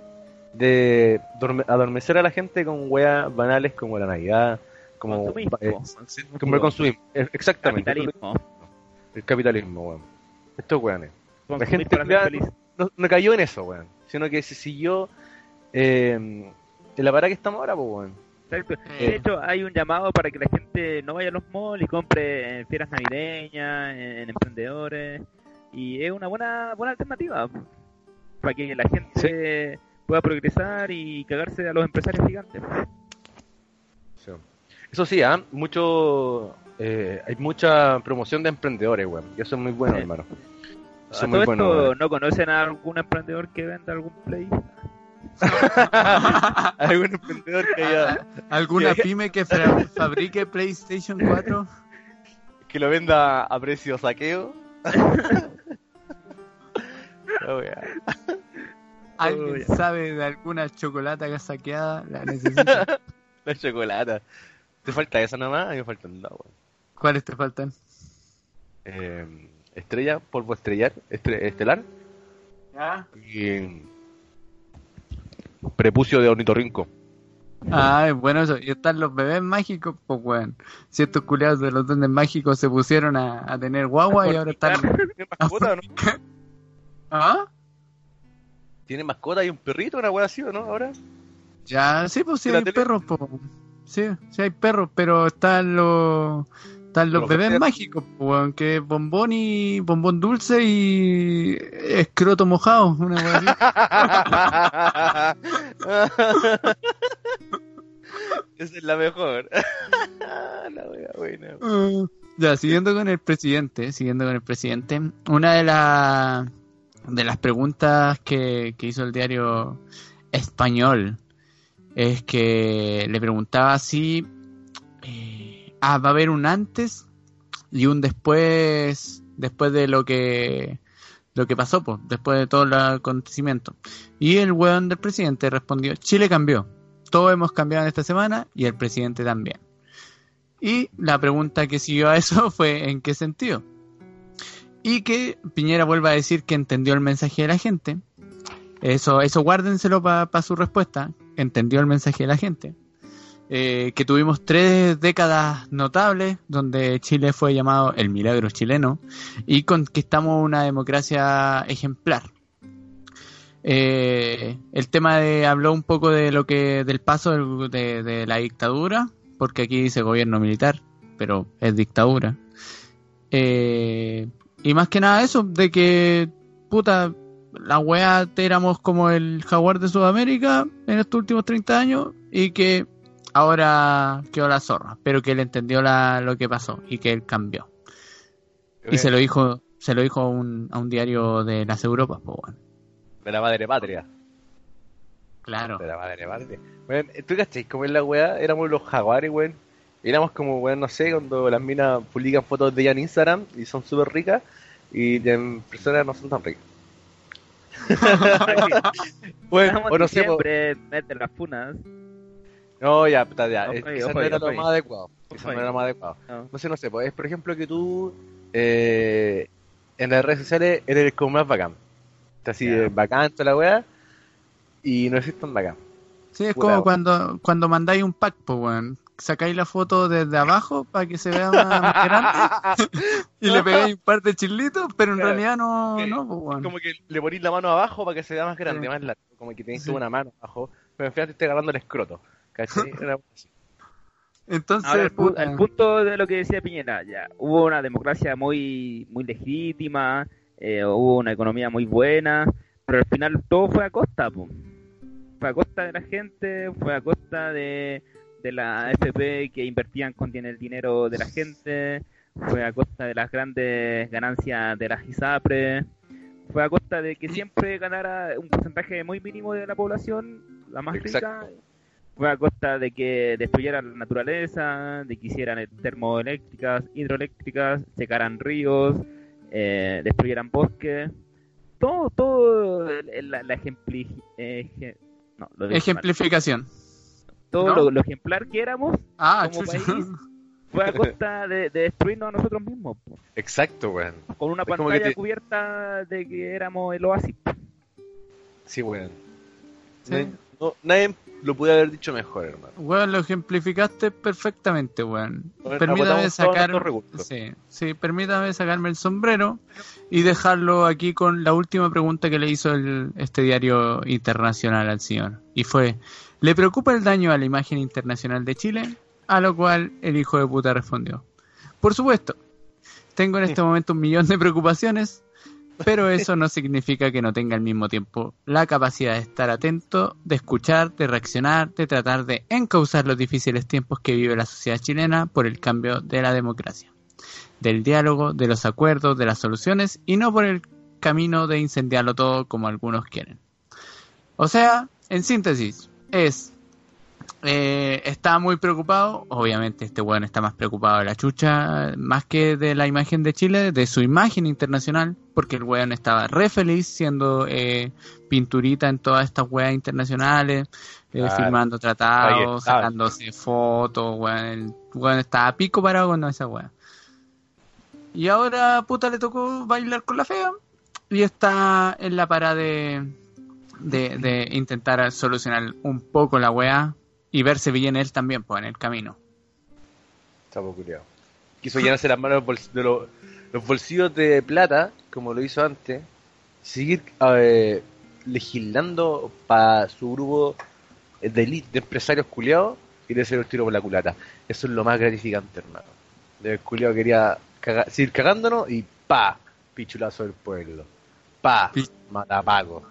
De dorme- adormecer a la gente con weas banales como la Navidad, como, Consumismo, eh, consumismo como el consumismo. Eh, Exactamente. Capitalismo. El capitalismo, weón. Estos weones. Consumir gente. No, no cayó en eso, weón. Sino que se siguió eh, en la parada que estamos ahora, pues, weón. Exacto. De hecho, hay un llamado para que la gente no vaya a los malls y compre en fieras navideñas, en, en emprendedores. Y es una buena buena alternativa para que la gente pueda progresar y cagarse a los empresarios gigantes. Sí. Eso sí, ¿ah? mucho, eh, hay mucha promoción de emprendedores, weón. Y eso es muy bueno, Sí. hermano. A Eso es muy todo bueno, esto, weón. ¿no conocen a algún emprendedor que venda algún play? ¿Algún emprendedor que, haya- ¿Alguna pyme que fabrique PlayStation 4? que lo venda a precio saqueo? ¿Alguien Oh, sabe de alguna chocolata saqueada? La necesito. La chocolata. ¿Te falta esa nomás? A mí me faltan dos, weón. ¿Cuáles te faltan? Eh, estrella, polvo estrellar, estre- estelar y prepucio de ornitorrinco. Ah, es bueno eso. Y están los bebés mágicos, pues weón. Si estos culiados de los duendes mágicos se pusieron a, a tener guagua y ahora están... ¿Tiene mascota o no? ¿Ah? ¿Tiene mascota y un perrito, una wea así o no? Ahora. Ya, sí, pues sí ¿En la hay tele? perros, pues. Sí, sí hay perros, pero están los... Están los Los bebés mágicos, weón, que es bombón y bombón dulce y escroto mojado, una wea así. Esa es la mejor. la wea buena. Uh, Ya, siguiendo con el presidente, siguiendo con el presidente, una de, la- de las preguntas que, que hizo el diario español es que le preguntaba si eh, ah, va a haber un antes y un después después de lo que lo que pasó, pues, después de todo el acontecimiento. Y el weón del presidente respondió, Chile cambió, todos hemos cambiado en esta semana y el presidente también. Y la pregunta que siguió a eso fue ¿en qué sentido? Y que Piñera vuelva a decir que entendió el mensaje de la gente. Eso, eso guárdenselo para su respuesta. Entendió el mensaje de la gente. Eh, que tuvimos tres décadas notables donde Chile fue llamado el milagro chileno y conquistamos una democracia ejemplar. Eh, el tema de habló un poco de lo que del paso del- de, de la dictadura porque aquí dice gobierno militar, pero es dictadura. Eh, y más que nada eso, de que, puta, la weá éramos como el jaguar de Sudamérica en estos últimos 30 años y que ahora quedó la zorra, pero que él entendió la, lo que pasó y que él cambió. Y se lo dijo, se lo dijo a un, a un diario de las Europas, pues bueno. De la madre patria. Claro. De la madre patria. Weón, ¿tú cachai? Como en la weá éramos los jaguares, weón. Éramos como, weón, no sé, cuando las minas publican fotos de ella en Instagram y son súper ricas y en persona no son tan ricas. Bueno, Estamos o no en sé, po- de las funas. No, ya, ya. Es- quizás ojo no era lo más adecuado. Quizás no era lo más adecuado. No. No sé, no sé. Pues es, por ejemplo, que tú eh, en las redes sociales eres como más bacán. Estás así de bacán toda la weá y no eres tan bacán. Sí, es Puta, como cuando, cuando mandáis un pack, pues, weón. Sacáis la foto desde abajo para que se vea más, grande y le pegáis un par de chilitos, pero en Claro. realidad no, Sí. no, pues, weón. Como que le ponís la mano abajo para que se vea más grande, Sí. más largo. Como que tenés Sí. una mano abajo, pero en realidad te estoy agarrando el escroto. ¿Cachai? Era así. Entonces, Ahora, el, pu- el punto de lo que decía Piñera, ya, hubo una democracia muy, muy legítima, eh, hubo una economía muy buena, pero al final todo fue a costa, po. fue a costa de la gente, fue a costa de, de la AFP que invertían con el dinero de la gente, fue a costa de las grandes ganancias de las ISAPRE, fue a costa de que siempre ganara un porcentaje muy mínimo de la población, la más Exacto. rica, fue a costa de que destruyeran la naturaleza, de que hicieran termoeléctricas, hidroeléctricas, secaran ríos, eh, destruyeran bosques, todo, todo la, la ejempli- eh, eje- no, lo mal. Ejemplificación. todo ¿no? lo, lo ejemplar que éramos Ah, Como chucha. país. fue a costa de, de destruirnos a nosotros mismos, po. Exacto, weón. con una Es pantalla te- cubierta de que éramos el oasis. po. Sí, weón. Sí. No- nadie lo pudo haber dicho mejor, hermano. Weón, lo ejemplificaste perfectamente, weón. Bueno, Permítame sacar. Sí, sí, permítame sacarme el sombrero y dejarlo aquí con la última pregunta que le hizo el, este diario internacional al señor. Y fue: ¿le preocupa el daño a la imagen internacional de Chile? A lo cual el hijo de puta respondió: Por supuesto, tengo en este momento un millón de preocupaciones, pero eso no significa que no tenga al mismo tiempo la capacidad de estar atento, de escuchar, de reaccionar, de tratar de encauzar los difíciles tiempos que vive la sociedad chilena por el cambio de la democracia, del diálogo, de los acuerdos, de las soluciones y no por el camino de incendiarlo todo como algunos quieren. O sea, en síntesis, es eh, está muy preocupado, obviamente este weón está más preocupado de la chucha, más que de la imagen de Chile, de su imagen internacional, porque el weón estaba re feliz siendo eh, pinturita en todas estas weas internacionales, eh, firmando tratados, sacándose fotos, weón, el weón estaba a pico parado con esa wea. Y ahora puta le tocó bailar con la fea y está en la parada de, de, de intentar solucionar un poco la weá y verse bien él también, pues, en el camino. Chapo culiao. Quiso llenarse las manos de lo- los bolsillos de plata, como lo hizo antes, seguir eh, legislando para su grupo de elite de empresarios culiados y de hacer el tiro por la culata. Eso es lo más gratificante, hermano. El culiao quería caga- seguir cagándonos y pa, pichulazo del pueblo. Pa, Pi- matapaco.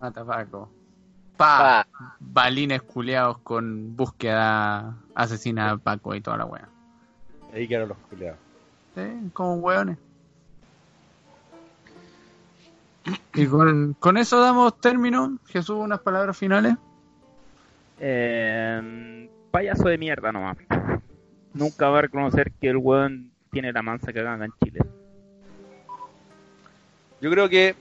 Matapaco. Pa, Pa, balines culeados con búsqueda asesina de Paco y toda la weá. ahí quedaron los culiados. Sí, como weones. Y con, con eso damos término. Jesús, unas palabras finales. Eh, payaso de mierda nomás. Nunca va a reconocer que el weón tiene la mansa cagada en Chile. Yo creo que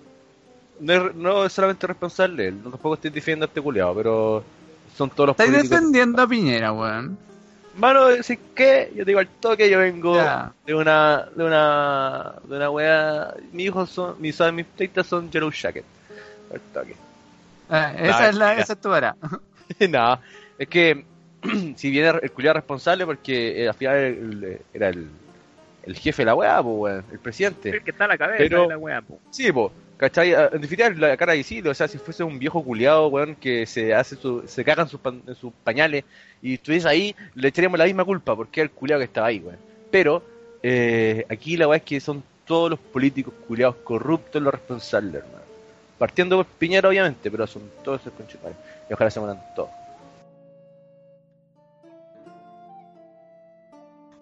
no es, no es solamente responsable él, no tampoco estoy defendiendo a este culiado, pero son todos los Estáis políticos. defendiendo a Piñera, weón. Mano, decir que yo te digo al toque, yo vengo de una de una de una wea, mis hijos son, mis mis teitas son Yellow Jacket. Al toque. Ah, esa, es la, esa es tu vara. no, es que si bien el culiado responsable porque eh, al final el- era el, el jefe de la wea, pues weón, el presidente. El que está a la cabeza Pero- de la wea, po. Sí, po, ¿cachai? Ah, En definitiva, la cara visible, o sea, si fuese un viejo culiado, weón, que se hace su, se caga en sus, en sus pañales y estuviese ahí, le echaríamos la misma culpa, porque era el culiado que estaba ahí, weón. Pero, eh, aquí la weá es que son todos los políticos culiados corruptos los responsables, hermano. Partiendo por Piñera, obviamente, pero son todos esos conchetumares. Y ojalá se mueran todos.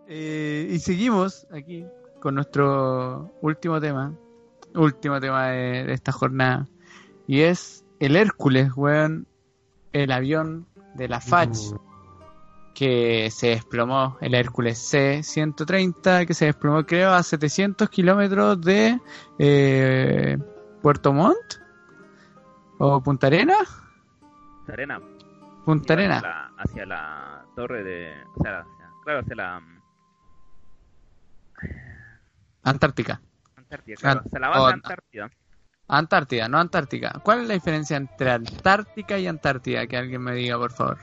Eh, y seguimos aquí con nuestro último tema. Último tema de, de esta jornada. Y es el Hércules, weón. El avión de la FACH. Que se desplomó. El Hércules C-130. Que se desplomó, creo, a 700 kilómetros de eh, Puerto Montt. ¿O Punta Arena? Arena. Punta Arena. Hacia la, hacia la torre de. O sea, hacia- claro, hacia la. mm, Antártica. Antártida, claro. Antártida. Antártida, no Antártica. ¿Cuál es la diferencia entre Antártica y Antártida? Que alguien me diga, por favor.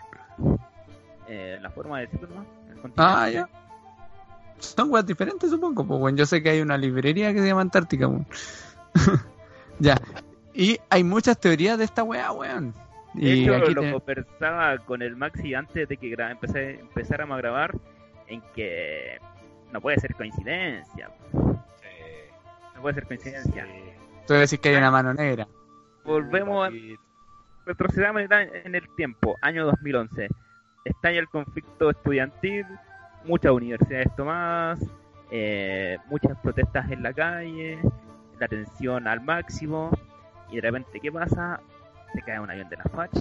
Eh, la forma de decirlo, ¿no? Ah, ya. Son weas diferentes, supongo. Pues bueno, yo sé que hay una librería que se llama Antártica. weón. ya. Y hay muchas teorías de esta wea, weón. De Y hecho, lo conversaba con el Maxi antes de que gra- empecé, empezáramos a grabar, en que no puede ser coincidencia. Puede ser coincidencia. tú decís que hay una mano negra. Volvemos a retrocedamos en el- tiempo, año 2011. Estalla el conflicto estudiantil, muchas universidades tomadas, eh, muchas protestas en la calle, la tensión al máximo, y de repente, ¿qué pasa? Se cae un avión de la FACH,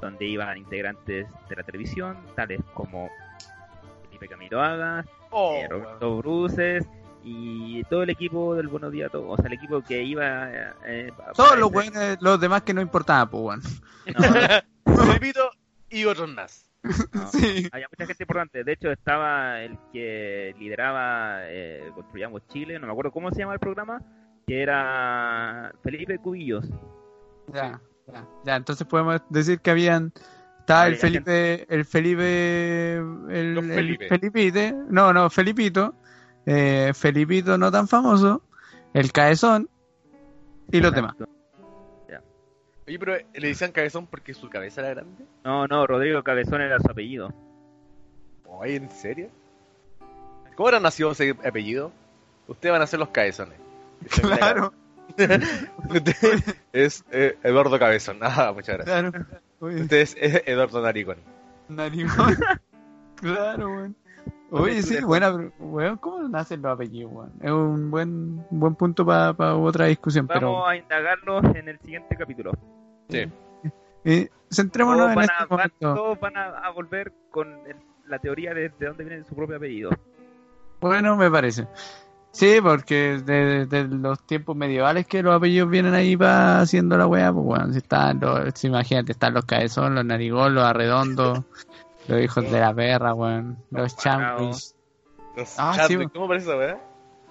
donde iban integrantes de la televisión, tales como Felipe Camiroaga, Oh, eh, Roberto Bruces y todo el equipo del Buenos Días a Todos, o sea, el equipo que iba... eh, pa- Todos los buenos, los demás que no importaban, pues, weón. No, Felipito y otros más. no. Sí. Había mucha gente importante. De hecho, estaba el que lideraba eh, Construyamos Chile, no me acuerdo cómo se llama el programa, que era Felipe Cubillos. Ya, ya, ya, entonces podemos decir que habían. Estaba el Felipe, el Felipe, el, Felipe. Felipite, no, no, Felipito, eh, Felipito no tan famoso, el Caezón y los demás. Oye, pero le decían cabezón porque su cabeza era grande. No, no, Rodrigo Cabezón era su apellido. Oye, ¿en serio? ¿Cómo habrá nacido ese apellido? Ustedes van a ser los cabezones. Claro, Usted es eh, Eduardo Cabezón. Ah, muchas gracias. claro. Oye, Usted es eh, Eduardo Naricón. narigón. claro, weón. Oye, sí, buena, pero, weón, ¿cómo nacen los apellidos, weón? Es un buen, buen punto para otra discusión, Vamos pero a indagarlos en el siguiente capítulo. Sí. eh, centrémonos Todos en este a, van- momento. todos van a, a volver con el- la teoría de, de dónde viene su propio apellido. Bueno, me parece. Sí, porque de, de los tiempos medievales que los apellidos vienen ahí va haciendo la weá, pues bueno, si están los, si imagínate, están los caezón, los narigón, los arredondos, los hijos de la perra, weón, los sandwich, Los Ah, sí. ¿Cómo parece esa weá?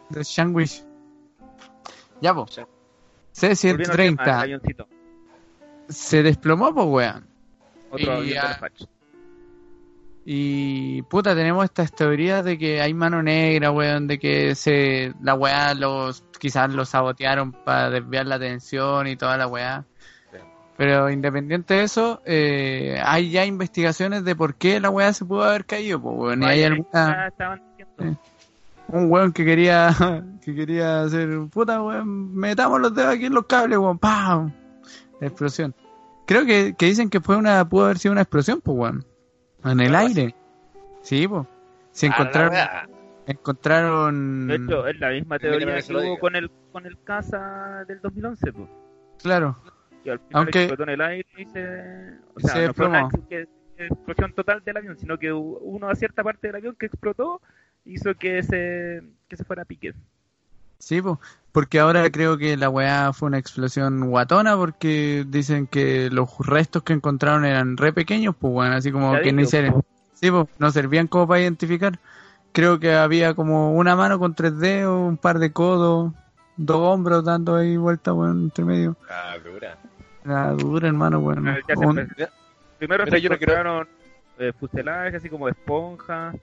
los sandwich. Ya, del C-130 avioncito. se desplomó, pues weón. Otro Y avión. Y puta, tenemos estas teorías de que hay mano negra, weón, de que se la weá los quizás los sabotearon para desviar la atención y toda la weá. Pero independiente de eso, eh, hay ya investigaciones de por qué la weá se pudo haber caído, pues weón. Y hay alguna, ya estaban diciendo. Sí. un weón que quería que quería hacer, puta weón, metamos los dedos aquí en los cables, weón, ¡pam! La explosión. Creo que, que dicen que fue una, pudo haber sido una explosión, pues weón. En el así. aire. Sí, pues. Se Ah, encontraron, encontraron, De hecho, es la misma teoría que hubo con el, con el casa del 2011, pues. claro, Que al final Aunque- explotó en el aire y se... O sea, Se no fue una ex- que- explosión total del avión, sino que hubo una cierta parte del avión que explotó hizo que se, que se fuera a pique. sí, pues. Porque ahora creo que la weá fue una explosión guatona porque dicen que los restos que encontraron eran re pequeños, pues bueno, así como que no hicieron, po. sí, pues, no servían como para identificar. Creo que había como una mano con tres dedos, un par de codos, dos hombros dando ahí vuelta, weón, entre medio. Ah, dura. La dura, hermano, weón. Ah, ya Un-. Primero Mira, se yo no creo- encontraron eh, fuselajes así como de esponja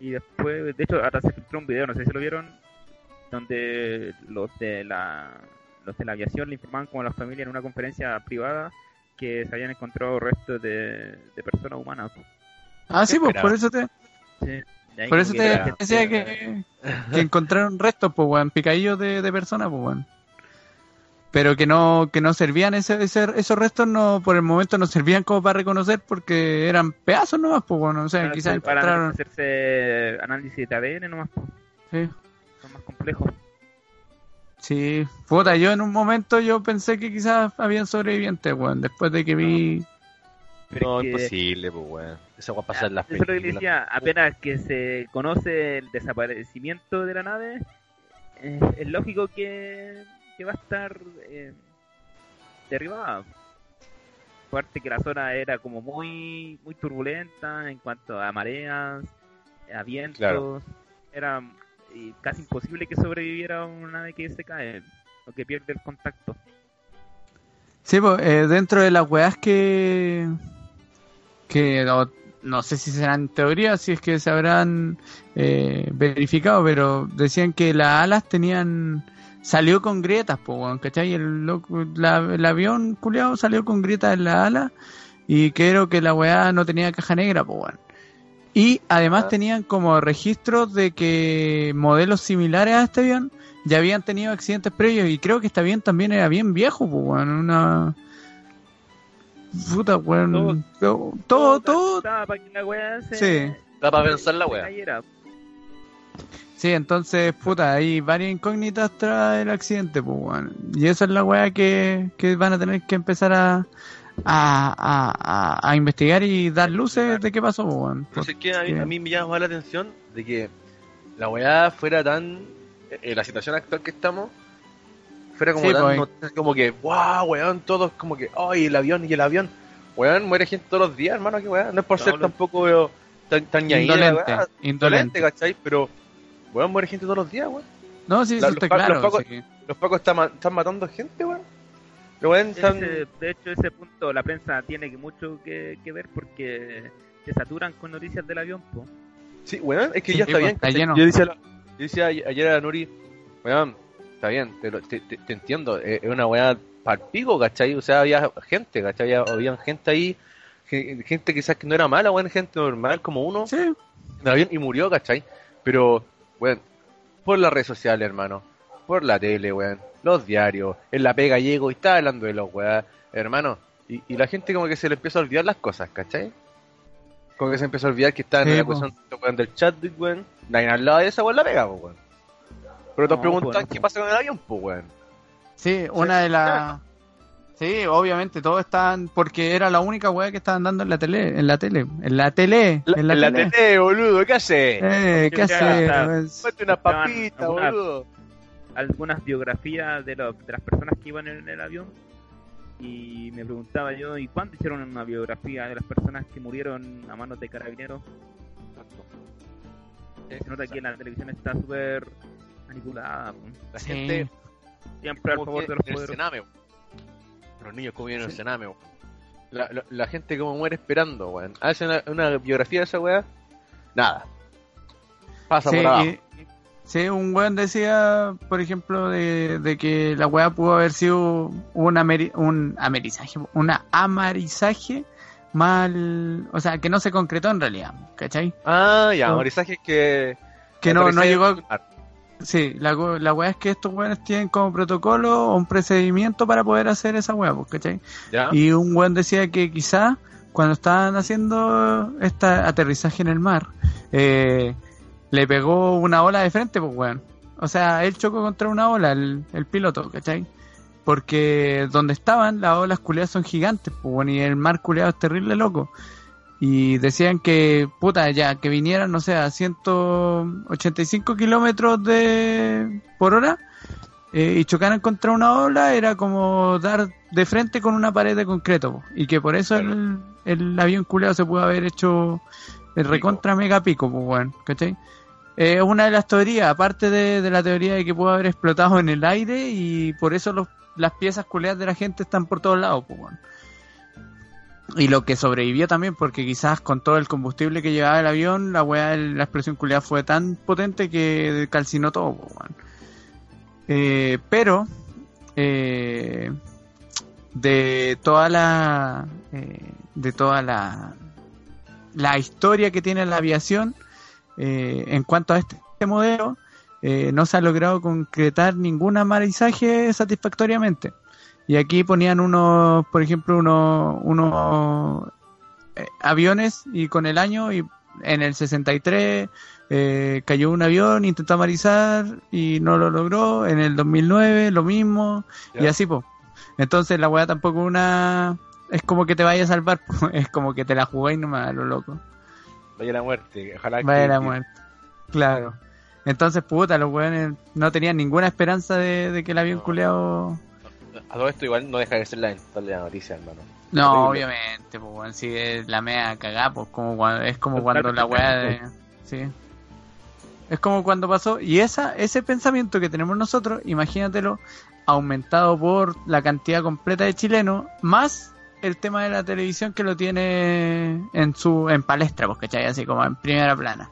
y después, de hecho, hasta se filtró un video, no sé si lo vieron, donde los de la los de la aviación le informaban como a las familias en una conferencia privada que se habían encontrado restos de, de personas humanas. Ah, sí, pues, por eso te, Sí. Por eso te la decía que, que encontraron restos, pues, weón, picadillos de, de personas, pues, weón. Pero que no, que no servían, ese, ese- esos restos no, por el momento no servían como para reconocer porque eran pedazos nomás, pues, bueno, o sea, quizás para encontraron, hacerse análisis de ADN nomás, pues, sí, son más complejos. sí, puta, yo en un momento yo pensé que quizás habían sobrevivientes, weón, después de que vi, Pero No, es que- imposible, pues weón. Esa va a pasar en las Eso es lo que películas. decía, apenas que se conoce el desaparecimiento de la nave, eh, es lógico que, que va a estar eh, derribada. Aparte que la zona era como muy muy turbulenta en cuanto a mareas, a vientos, Claro. era eh, casi imposible que sobreviviera una nave que se cae o que pierde el contacto. sí, pues, eh, dentro de las weas que, que no, no sé si serán teorías, si es que se habrán eh, verificado, pero decían que las alas tenían salió con grietas, pues, weón, ¿cachai? El, loco- la- el avión culiado salió con grietas en la ala y creo que la weá no tenía caja negra, pues, weón. Y además Ah. tenían como registros de que modelos similares a este avión ya habían tenido accidentes previos y creo que este avión también era bien viejo, pues, weón, una... Puta, weón. Todo, todo, todo, Estaba para que la weá se, Sí. Para pensar la weá. Sí, entonces, puta, hay varias incógnitas tras el accidente, pues. Y esa es la weá que, que van a tener que empezar a, a, a, a investigar y dar luces de qué pasó, pues, weón. Pero si es que a mí, Porque- a mí me llama más la atención de que la weá fuera tan. En la situación actual que estamos, fuera como Sí, tan. pues. como que, wow, weón, todos como que, ay, el avión y el avión. Weón, muere gente todos los días, hermano, que weón. No es por ser tampoco weón, tan, tan ñaíra, Indolente, weón. indolente. Indolente, ¿cachai? Pero, weón, muere gente todos los días, weón. No, sí, La- eso los está pa- claro. los pacos- sí. Los pacos están, ma- están matando gente, weón. Los weón están. Ese- de hecho, ese punto la prensa tiene que mucho que, que ver porque se saturan con noticias del avión, po. Sí, weón, es que Sí, ya está pues, bien. está ¿cachai? lleno. Yo decía, la- yo decía a- ayer a Nuri, weón, está bien, te, lo- te, te- te entiendo, es es una weá palpico, ¿cachai? O sea, había gente, ¿cachai? Había, había gente ahí, ge- gente quizás que no era mala, weón, gente normal como uno, Sí, en el avión y murió, ¿cachai? Pero, weón, por las redes sociales, hermano, por la tele, weón, los diarios, en la pega llego y está hablando de los weá, hermano, y, y la gente como que se le empieza a olvidar las cosas, ¿cachai? Como que se empieza a olvidar que está en Sí, la po. cuestión weón, del chat, weón, nadie hablaba de esa weón la pega, weón. Pero te No, preguntan pues, no, qué pasa con el avión, pues, weón. sí, una de las... Sí, obviamente, todos estaban... Porque era la única weá que estaban dando en la tele, en la tele, en la tele, en la, en la tele. tele, boludo, ¿qué hace? Eh, ¿qué hace? Ponte una papita, algunas- boludo. algunas biografías de, los- de las personas que iban en el avión y me preguntaba yo, ¿y cuándo hicieron una biografía de las personas que murieron a manos de carabineros? Se nota que la televisión está súper manipulada. La Sí. gente siempre al favor de los en Los niños el Sí. cename, weón. La, la, la gente como muere esperando, weón. Hace una, una biografía de esa weá. Nada. Pasa Sí, por abajo. y- sí, un weón decía, por ejemplo, de, de que la weá pudo haber sido un, ameri- un amerizaje, una amarizaje mal, o sea, que no se concretó en realidad, ¿cachai? Ah, ya, No. amorizaje que. Que no, no llegó, lunar. Sí, la, la weá es que estos weones tienen como protocolo o un procedimiento para poder hacer esa weá, pues, ¿cachai? Ya. Y un weón decía que quizá cuando estaban haciendo este aterrizaje en el mar, eh, le pegó una ola de frente, pues weón. O sea, él chocó contra una ola, el, el piloto, ¿cachai? Porque donde estaban, las olas culeadas son gigantes, pues weón, y el mar culeado es terrible loco. Y decían que, puta, ya, que vinieran, no sé, a 185 kilómetros de por hora eh, y chocaran contra una ola, era como dar de frente con una pared de concreto. po. Y que por eso el, el avión culeado se pudo haber hecho el recontra mega pico, pues, weón, ¿cachai? Es una de las teorías, aparte de, de la teoría de que pudo haber explotado en el aire y por eso los, las piezas culeadas de la gente están por todos lados, pues, weón. Y lo que sobrevivió también, porque quizás con todo el combustible que llevaba el avión, la weá, la explosión culeada fue tan potente que calcinó todo. Eh, pero, eh, de toda la, eh, de toda la, la historia que tiene la aviación, en cuanto a este, modelo, no se ha logrado concretar ningún amarizaje satisfactoriamente. Y aquí ponían unos, por ejemplo, unos, unos eh, aviones y con el año y en el 63 eh, cayó un avión, intentó amarizar y no lo logró. En el 2009 lo mismo y así, pues. Entonces la weá tampoco una... Es como que te vaya a salvar, po. es como que te la jugáis nomás a lo loco. Vaya la muerte. Ojalá Vaya que- la muerte. Claro. Entonces, puta, los weones no tenían ninguna esperanza de, de que el avión No. culeado... A todo esto igual no deja de ser lamentable la noticia, hermano. No, obviamente, pues, weón, si es la mea cagada, pues como cuando, es como cuando la weá de... Sí. Es como cuando pasó, y esa, ese pensamiento que tenemos nosotros, imagínatelo, aumentado por la cantidad completa de chilenos, más el tema de la televisión que lo tiene en su, en palestra, pues, ¿cachai? Así como en primera plana.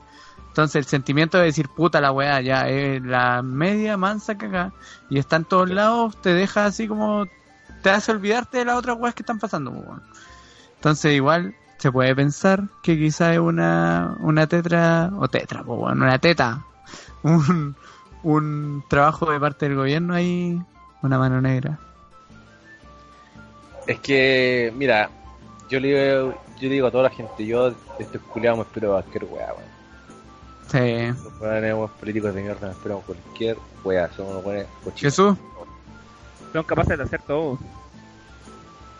Entonces el sentimiento de decir, puta la weá, ya es la media mansa cagada, y está en todos lados, te deja así como, te hace olvidarte de las otras weas que están pasando. Entonces igual se puede pensar que quizá es una, una tetra, o tetra, pues, una teta, un, un trabajo de parte del gobierno ahí, una mano negra. Es que, mira, yo le yo le digo a toda la gente, yo de estos culiados me espero cualquier weá, weón. Sí. Los weones políticos de mierda, esperamos cualquier wea, somos los weones cochinos. Jesús. Son capaces de hacer todo.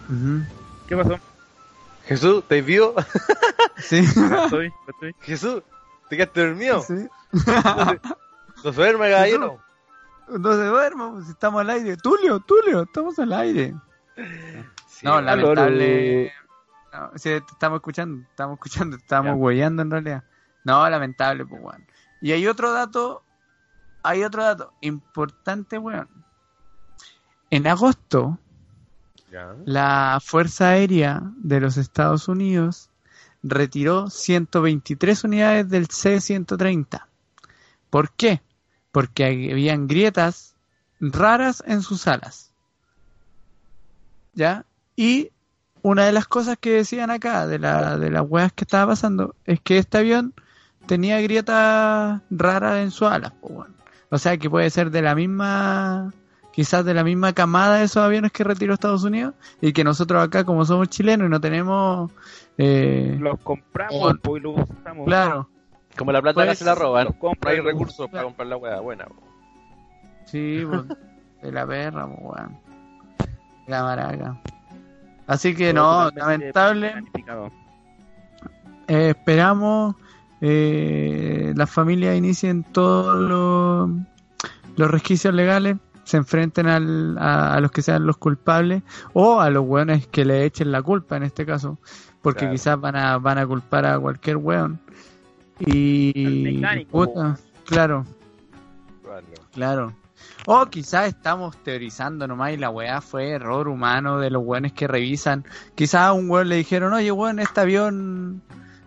Ujú. ¿Qué pasó? Jesús, ¿estás vivo? Sí. Estoy, estoy. Jesús, ¿te quedaste dormido? Sí. No se duerme, caballero. No se duerma, pues, estamos al aire. Tulio, Tulio, estamos al aire. Sí, no, lamentable. No, sí, te estamos escuchando, estamos escuchando, estamos Ya. huellando en realidad. No, lamentable, pues, weón. Y hay otro dato, hay otro dato importante, weón. En agosto, Ya. la Fuerza Aérea de los Estados Unidos retiró 123 unidades del C-130. ¿Por qué? Porque habían grietas raras en sus alas. ¿Ya? Y una de las cosas que decían acá, de, la, de las weas que estaba pasando, es que este avión tenía grietas raras en su alas. O sea que puede ser de la misma, quizás de la misma camada de esos aviones que retiró Estados Unidos y que nosotros acá, como somos chilenos y no tenemos... eh, Los compramos y los usamos. claro, Como la plata Pues, se la roban, los no compran hay recursos para comprar la wea buena. po. Sí, pues, de la perra, pues, weón. La maraca. Así que no, lamentable. Eh, esperamos eh, las familias inicien todos los, los resquicios legales, se enfrenten al, a, a los que sean los culpables o a los weones que le echen la culpa en este caso, porque Claro. quizás van a, van a culpar a cualquier weón. Y. Puta, claro. Vale. Claro. O quizás estamos teorizando nomás y la weá fue error humano de los weones que revisan. Quizás a un weón le dijeron, oye weón, este avión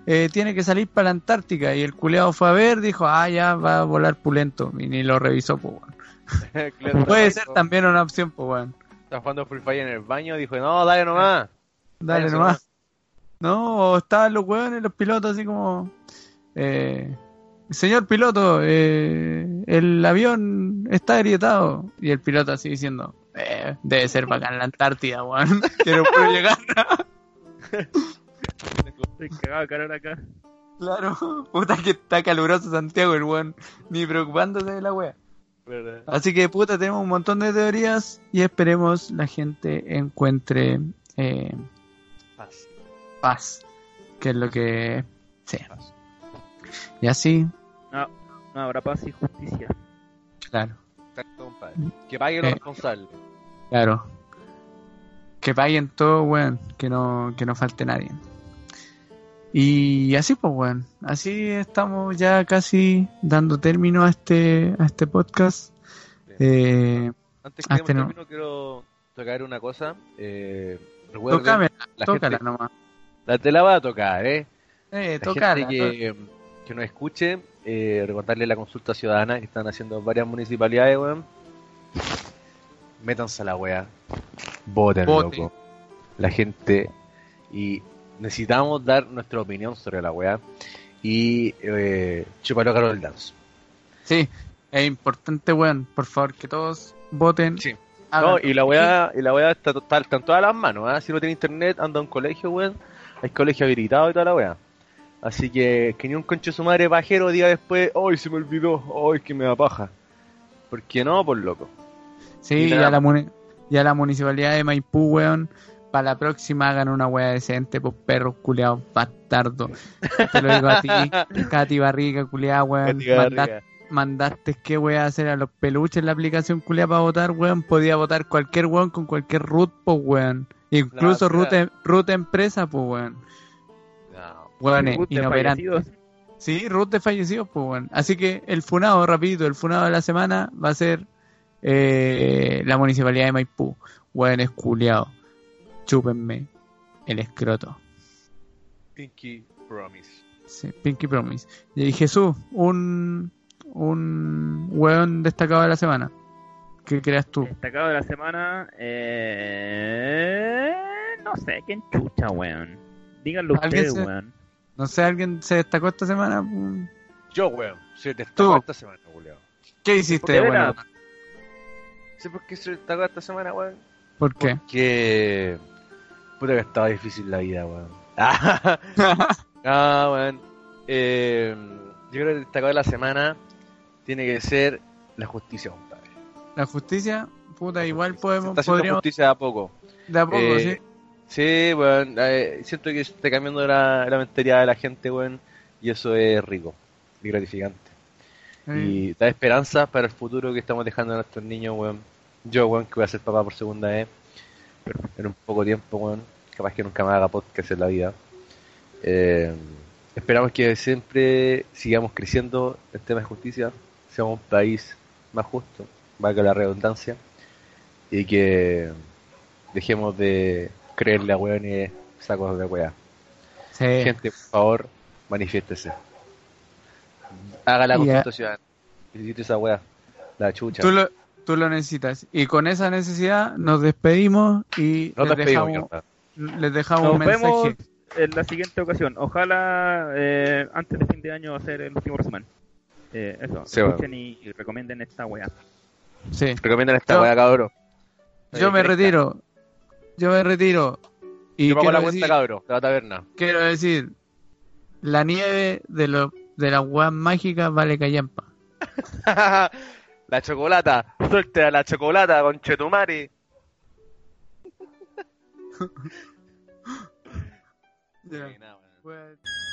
eh, tiene que salir para la Antártica. Y el culeado fue a ver, dijo, ah, ya va a volar pulento. Y ni lo revisó, pues. Claro, Puede ser también una opción, pues weón. Está jugando Free Fire en el baño, dijo, no, dale nomás. Dale nomás. No, o estaban los weones, los pilotos así como... Eh, Señor piloto, eh, el avión está agrietado. Y el piloto así diciendo, eh, debe ser bacán en la Antártida, weón. Puedo llegar. Estoy cagado de calor acá. claro, puta que está caluroso Santiago, el weón. Ni preocupándose de la wea. ¿Verdad? Así que, puta, tenemos un montón de teorías y esperemos la gente encuentre eh, Paz. paz, que es lo que sea. Paz. Y así, No, no habrá paz y justicia. claro. Que pague los Eh. responsables. Claro. Que paguen todo, weón. Que no, que no falte nadie. Y así, pues, weón. Así estamos ya casi dando término a este, a este podcast. Eh, Antes que este no. termino, quiero tocar una cosa. Eh, tócame, la tócala gente- nomás. la te la voy a tocar, ¿eh? Eh, La tócala. gente que, que nos escuche, eh, recordarle la consulta ciudadana que están haciendo varias municipalidades, weón. Métanse a la wea. Voten, Voten. loco. La gente. Y necesitamos dar nuestra opinión sobre la wea. Y eh, chúpalo Carol Dance. Sí, es importante, weón. Por favor, que todos voten. Sí. No, y la weá, y la weá está, está, está en todas las manos, ¿ah? Si no tiene internet, anda a un colegio, weón. Hay colegio habilitado y toda la weá. Así que que ni un concho su madre pajero diga después, ¡ay, se me olvidó! ¡ay, que me da paja! ¿Por qué no? Por loco. Sí, Y a, la y a la municipalidad de Maipú, weón. Para la próxima hagan una wea decente, pues perros culiados bastardos. Te lo digo a ti, Katy Barriga, culiada, weón. Mandaste, mandaste qué wea hacer a los peluches en la aplicación culiada para votar, weón. Podía votar cualquier weón con cualquier root, pues weón. Incluso root, basura. em- root empresa, pues weón. No. Weones, Guste, inoperantes. fallecidos. Sí, root de fallecidos, pues weón. Así que el funado, rapidito, el funado de la semana va a ser eh, la municipalidad de Maipú. Weones culiados. Chúpenme el escroto. Pinky Promise. Sí, Pinky Promise. Y Jesús, un, un weón destacado de la semana. ¿Qué creas tú? Destacado de la semana. Eh... No sé, ¿quién chucha, weón? Díganlo ¿Alguien ustedes, se- weón. No sé, ¿alguien se destacó esta semana? Yo, weón, se Tú. destacó esta semana, weón. ¿Qué hiciste veras? ¿Sí por qué se destacó esta semana, weón? ¿Por qué? Que. Puta que estaba difícil la vida, weón. Ah, weón. Eh, Yo creo que el destacado de la semana tiene que ser la justicia, compadre. La justicia, puta, igual Se podemos, está haciendo podríamos, justicia de a poco. de a poco, Eh, Sí, weón, eh, siento que está cambiando la, la mentalidad de la gente, weón, y eso es rico y gratificante. sí. Y da esperanza para el futuro que estamos dejando a nuestros niños, weón. Yo, weón, que voy a ser papá por segunda vez, pero en un poco tiempo, weón, capaz que nunca me haga podcast en la vida. Eh, esperamos que siempre sigamos creciendo en temas de justicia, seamos un país más justo, valga la redundancia, y que dejemos de creerle a weones sacos de weá. Sí. Gente, por favor, manifiéstese. Haga la constitución. Necesito esa weá. La chucha. Tú lo, tú lo necesitas. Y con esa necesidad nos despedimos y No les, dejamos, les dejamos Nos un mensaje. vemos en la siguiente ocasión. Ojalá eh, antes de fin de año hacer el último resumen. Eh, eso, Sí, escuchen y, y recomienden esta weá. Sí. Recomiendan esta Yo- weá, cabrón. Yo me retiro. Yo me retiro. Y Yo pago la quiero cuenta, decir, cabrón, de la taberna. quiero decir, la nieve de, lo, de las weas mágicas vale callampa. la chocolata. Suelte a la chocolata, conchetumare. Pues-